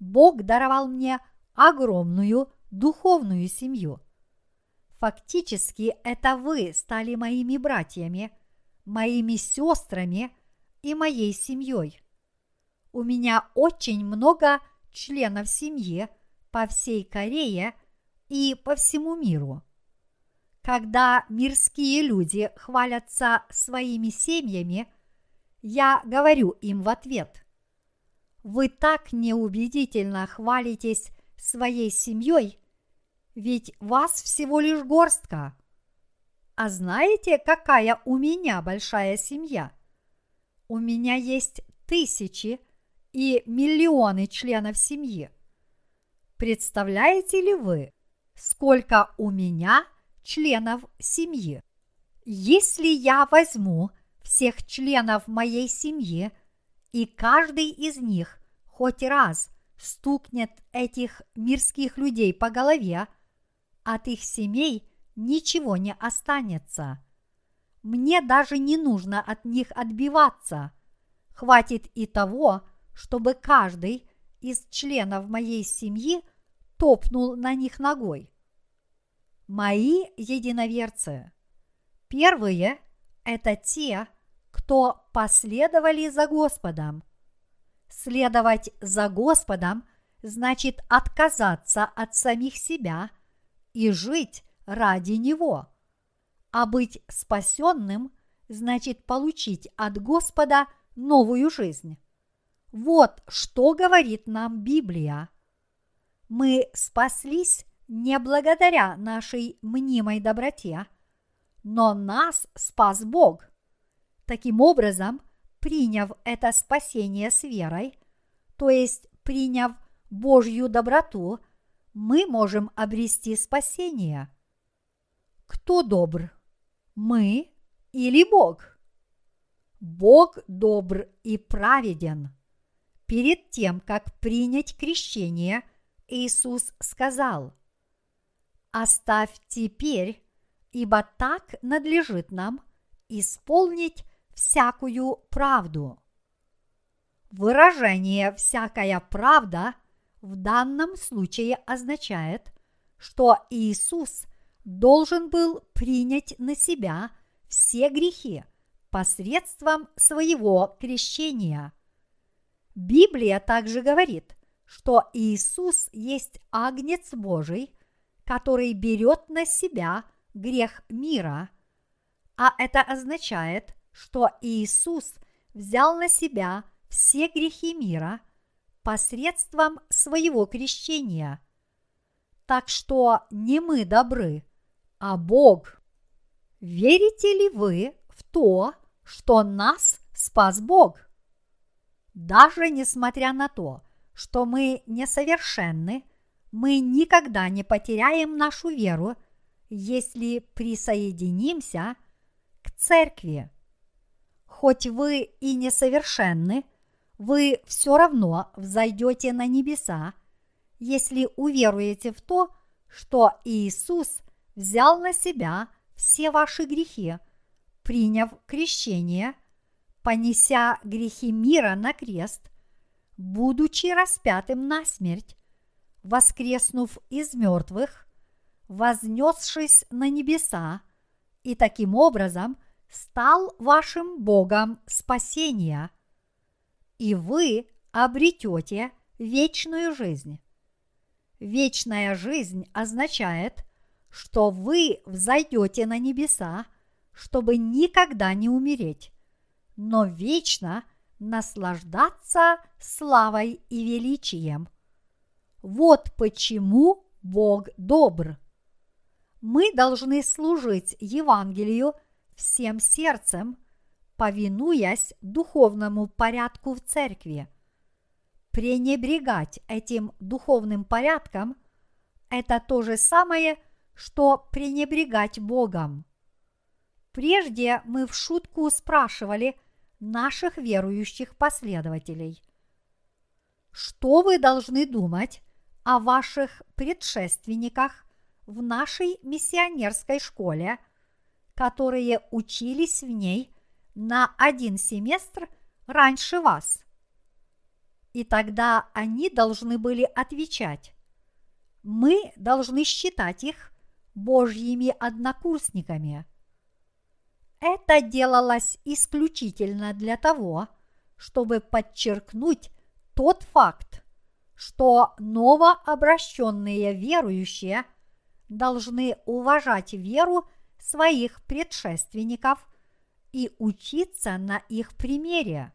Бог даровал мне огромную духовную семью. Фактически это вы стали моими братьями, моими сестрами и моей семьей. У меня очень много членов семьи по всей Корее и по всему миру. Когда мирские люди хвалятся своими семьями, я говорю им в ответ. Вы так неубедительно хвалитесь своей семьей, ведь вас всего лишь горстка. А знаете, какая у меня большая семья? У меня есть тысячи и миллионы членов семьи. Представляете ли вы, сколько у меня членов семьи? Если я возьму всех членов моей семьи, и каждый из них хоть раз стукнет этих мирских людей по голове, от их семей ничего не останется. Мне даже не нужно от них отбиваться. Хватит и того, чтобы каждый из членов моей семьи топнул на них ногой. Мои единоверцы. Первые – это те, кто последовали за Господом. Следовать за Господом значит отказаться от самих себя и жить ради Него. А быть спасенным значит получить от Господа новую жизнь. Вот что говорит нам Библия. Мы спаслись не благодаря нашей мнимой доброте, но нас спас Бог – Таким образом, приняв это спасение с верой, то есть приняв Божью доброту, мы можем обрести спасение. Кто добр? Мы или Бог? Бог добр и праведен. Перед тем, как принять крещение, Иисус сказал, «Оставь теперь, ибо так надлежит нам исполнить всякую правду. Выражение «всякая правда» в данном случае означает, что Иисус должен был принять на себя все грехи посредством своего крещения. Библия также говорит, что Иисус есть Агнец Божий, который берет на себя грех мира, а это означает, что Иисус взял на себя все грехи мира посредством своего крещения. Так что не мы добры, а Бог. Верите ли вы в то, что нас спас Бог? Даже несмотря на то, что мы несовершенны, мы никогда не потеряем нашу веру, если присоединимся к церкви хоть вы и несовершенны, вы все равно взойдете на небеса, если уверуете в то, что Иисус взял на себя все ваши грехи, приняв крещение, понеся грехи мира на крест, будучи распятым на смерть, воскреснув из мертвых, вознесшись на небеса и таким образом стал вашим Богом спасения, и вы обретете вечную жизнь. Вечная жизнь означает, что вы взойдете на небеса, чтобы никогда не умереть, но вечно наслаждаться славой и величием. Вот почему Бог добр. Мы должны служить Евангелию всем сердцем, повинуясь духовному порядку в церкви. Пренебрегать этим духовным порядком – это то же самое, что пренебрегать Богом. Прежде мы в шутку спрашивали наших верующих последователей, что вы должны думать о ваших предшественниках в нашей миссионерской школе – которые учились в ней на один семестр раньше вас. И тогда они должны были отвечать, мы должны считать их Божьими однокурсниками. Это делалось исключительно для того, чтобы подчеркнуть тот факт, что новообращенные верующие должны уважать веру своих предшественников и учиться на их примере.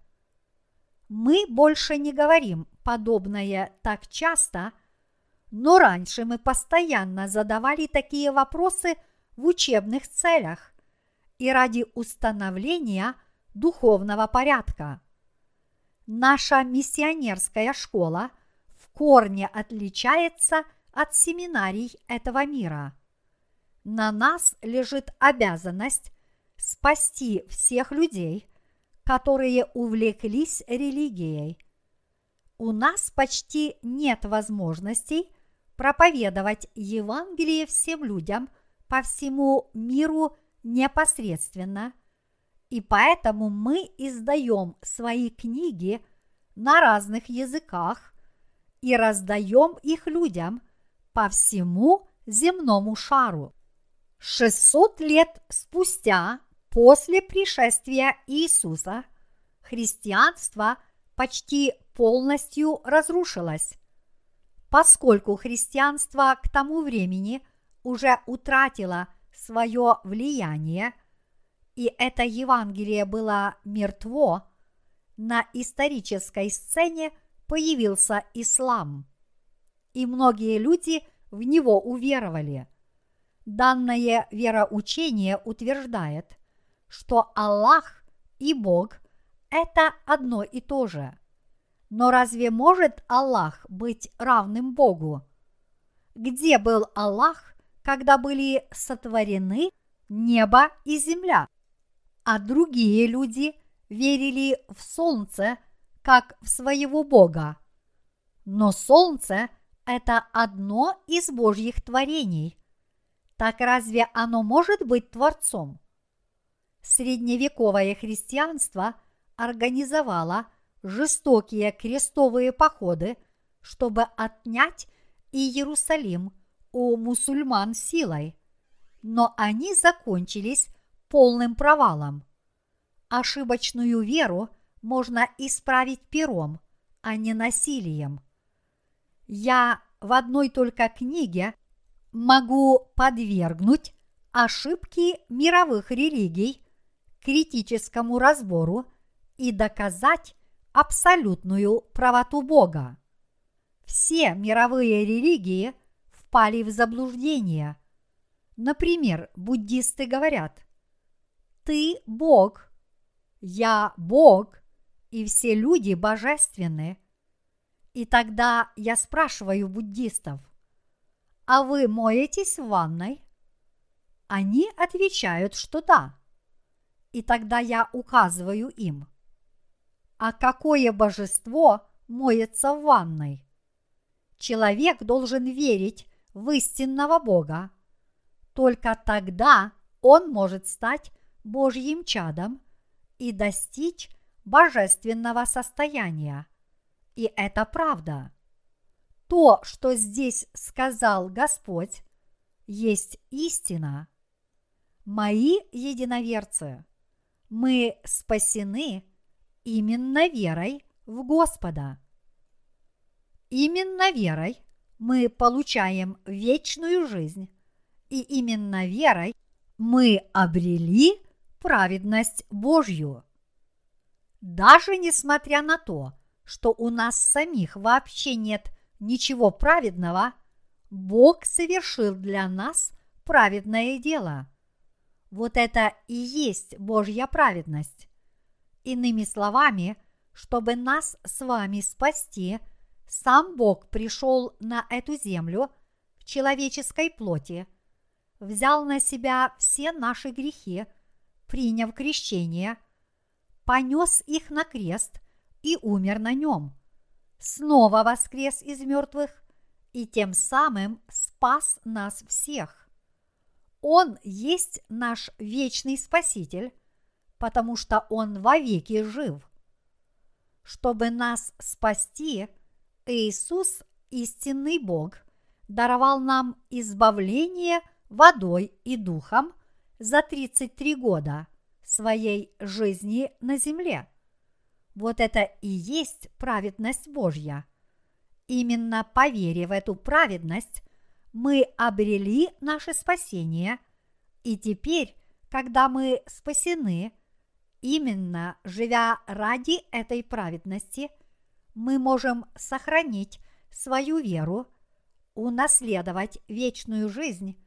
Мы больше не говорим подобное так часто, но раньше мы постоянно задавали такие вопросы в учебных целях и ради установления духовного порядка. Наша миссионерская школа в корне отличается от семинарий этого мира. На нас лежит обязанность спасти всех людей, которые увлеклись религией. У нас почти нет возможностей проповедовать Евангелие всем людям по всему миру непосредственно, и поэтому мы издаем свои книги на разных языках и раздаем их людям по всему земному шару. 600 лет спустя после пришествия Иисуса христианство почти полностью разрушилось поскольку христианство к тому времени уже утратило свое влияние, и это Евангелие было мертво, на исторической сцене появился ислам. И многие люди в него уверовали. Данное вероучение утверждает, что Аллах и Бог – это одно и то же – но разве может Аллах быть равным Богу? Где был Аллах, когда были сотворены небо и земля? А другие люди верили в солнце, как в своего Бога. Но солнце – это одно из Божьих творений. Так разве оно может быть Творцом? Средневековое христианство организовало – жестокие крестовые походы, чтобы отнять Иерусалим у мусульман силой, но они закончились полным провалом. Ошибочную веру можно исправить пером, а не насилием. Я в одной только книге могу подвергнуть ошибки мировых религий критическому разбору и доказать абсолютную правоту Бога. Все мировые религии впали в заблуждение. Например, буддисты говорят, ты Бог, я Бог, и все люди божественны. И тогда я спрашиваю буддистов, а вы моетесь в ванной? Они отвечают, что да. И тогда я указываю им – а какое божество моется в ванной? Человек должен верить в истинного Бога. Только тогда он может стать Божьим чадом и достичь божественного состояния. И это правда. То, что здесь сказал Господь, есть истина. Мои единоверцы, мы спасены именно верой в Господа. Именно верой мы получаем вечную жизнь, и именно верой мы обрели праведность Божью. Даже несмотря на то, что у нас самих вообще нет ничего праведного, Бог совершил для нас праведное дело. Вот это и есть Божья праведность. Иными словами, чтобы нас с вами спасти, сам Бог пришел на эту землю в человеческой плоти, взял на себя все наши грехи, приняв крещение, понес их на крест и умер на нем, снова воскрес из мертвых и тем самым спас нас всех. Он есть наш вечный Спаситель, потому что Он вовеки жив. чтобы нас спасти, Иисус, истинный Бог, даровал нам избавление водой и духом за 33 года своей жизни на земле. Вот это и есть праведность Божья. Именно по вере в эту праведность мы обрели наше спасение, и теперь, когда мы спасены, именно живя ради этой праведности, мы можем сохранить свою веру, унаследовать вечную жизнь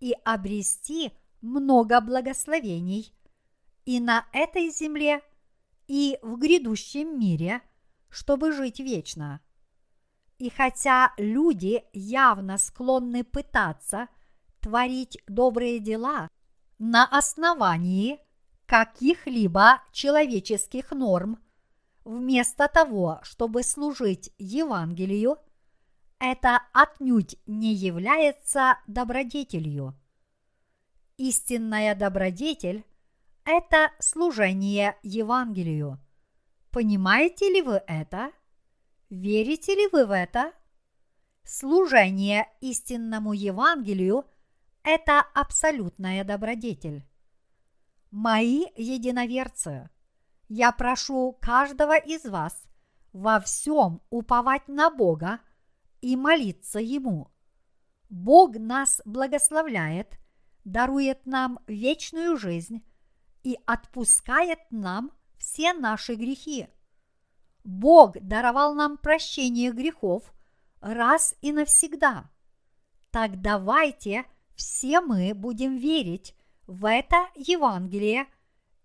и обрести много благословений и на этой земле, и в грядущем мире, чтобы жить вечно. И хотя люди явно склонны пытаться творить добрые дела на основании каких-либо человеческих норм, вместо того, чтобы служить Евангелию, это отнюдь не является добродетелью. Истинная добродетель – это служение Евангелию. Понимаете ли вы это? Верите ли вы в это? Служение истинному Евангелию – это абсолютная добродетель. Мои единоверцы, я прошу каждого из вас во всем уповать на Бога и молиться Ему. Бог нас благословляет, дарует нам вечную жизнь и отпускает нам все наши грехи – Бог даровал нам прощение грехов раз и навсегда. Так давайте все мы будем верить в это Евангелие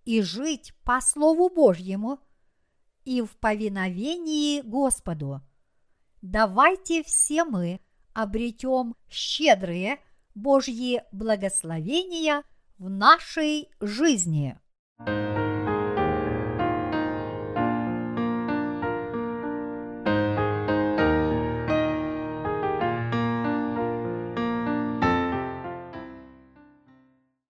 и жить по Слову Божьему и в повиновении Господу. Давайте все мы обретем щедрые Божьи благословения в нашей жизни. thank you